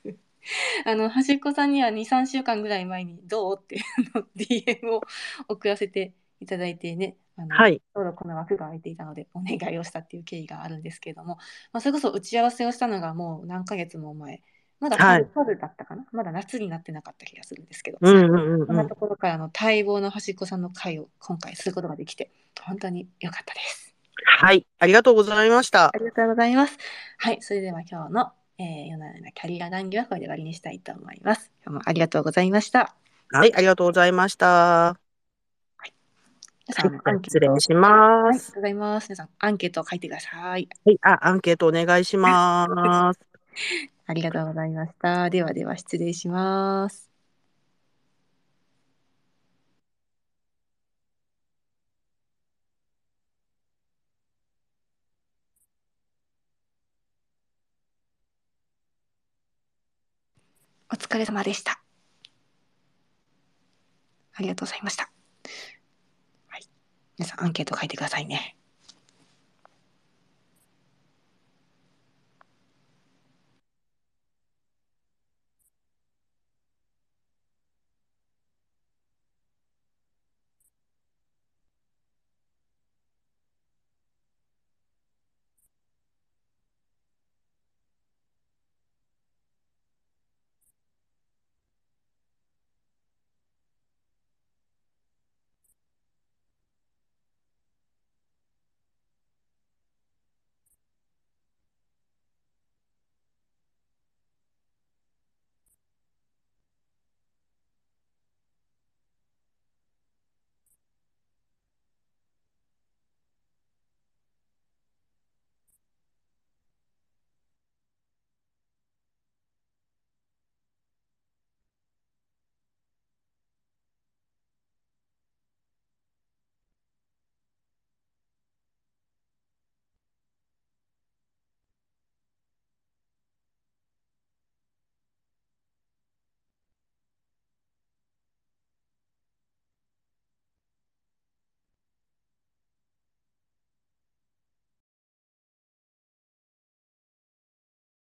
Speaker 1: あの、端っこさんには2、3週間ぐらい前に、どう？って、あの、DM を送らせていただいてね、あの、
Speaker 2: はい。
Speaker 1: ちょうどこの枠が空いていたので、お願いをしたっていう経緯があるんですけれども、まあ、それこそ打ち合わせをしたのがもう何ヶ月も前、まだ
Speaker 2: はい
Speaker 1: 春春だったかな、まだ夏になってなかった気がするんですけど、
Speaker 2: うんうんうんん
Speaker 1: そんなと。ころからの待望の端っこさんの会を今回することができて、本当に良かったです。
Speaker 2: はい。ありがとうございました
Speaker 1: あ。りがとうございます。はい、それでは今日の、えー、夜な夜なキャリア談義はこれで終わりにしたいと思います。今日もありがとうございました。
Speaker 2: はい。ありがとうございました。はい失礼し
Speaker 1: はい、ありが
Speaker 2: ます。
Speaker 1: とうございます。皆さん、アンケートを書いてください。
Speaker 2: はい。あ、アンケートお願いします。
Speaker 1: ありがとうございました。ではでは失礼します。お疲れ様でした。ありがとうございました。皆さん、アンケート書いてくださいね。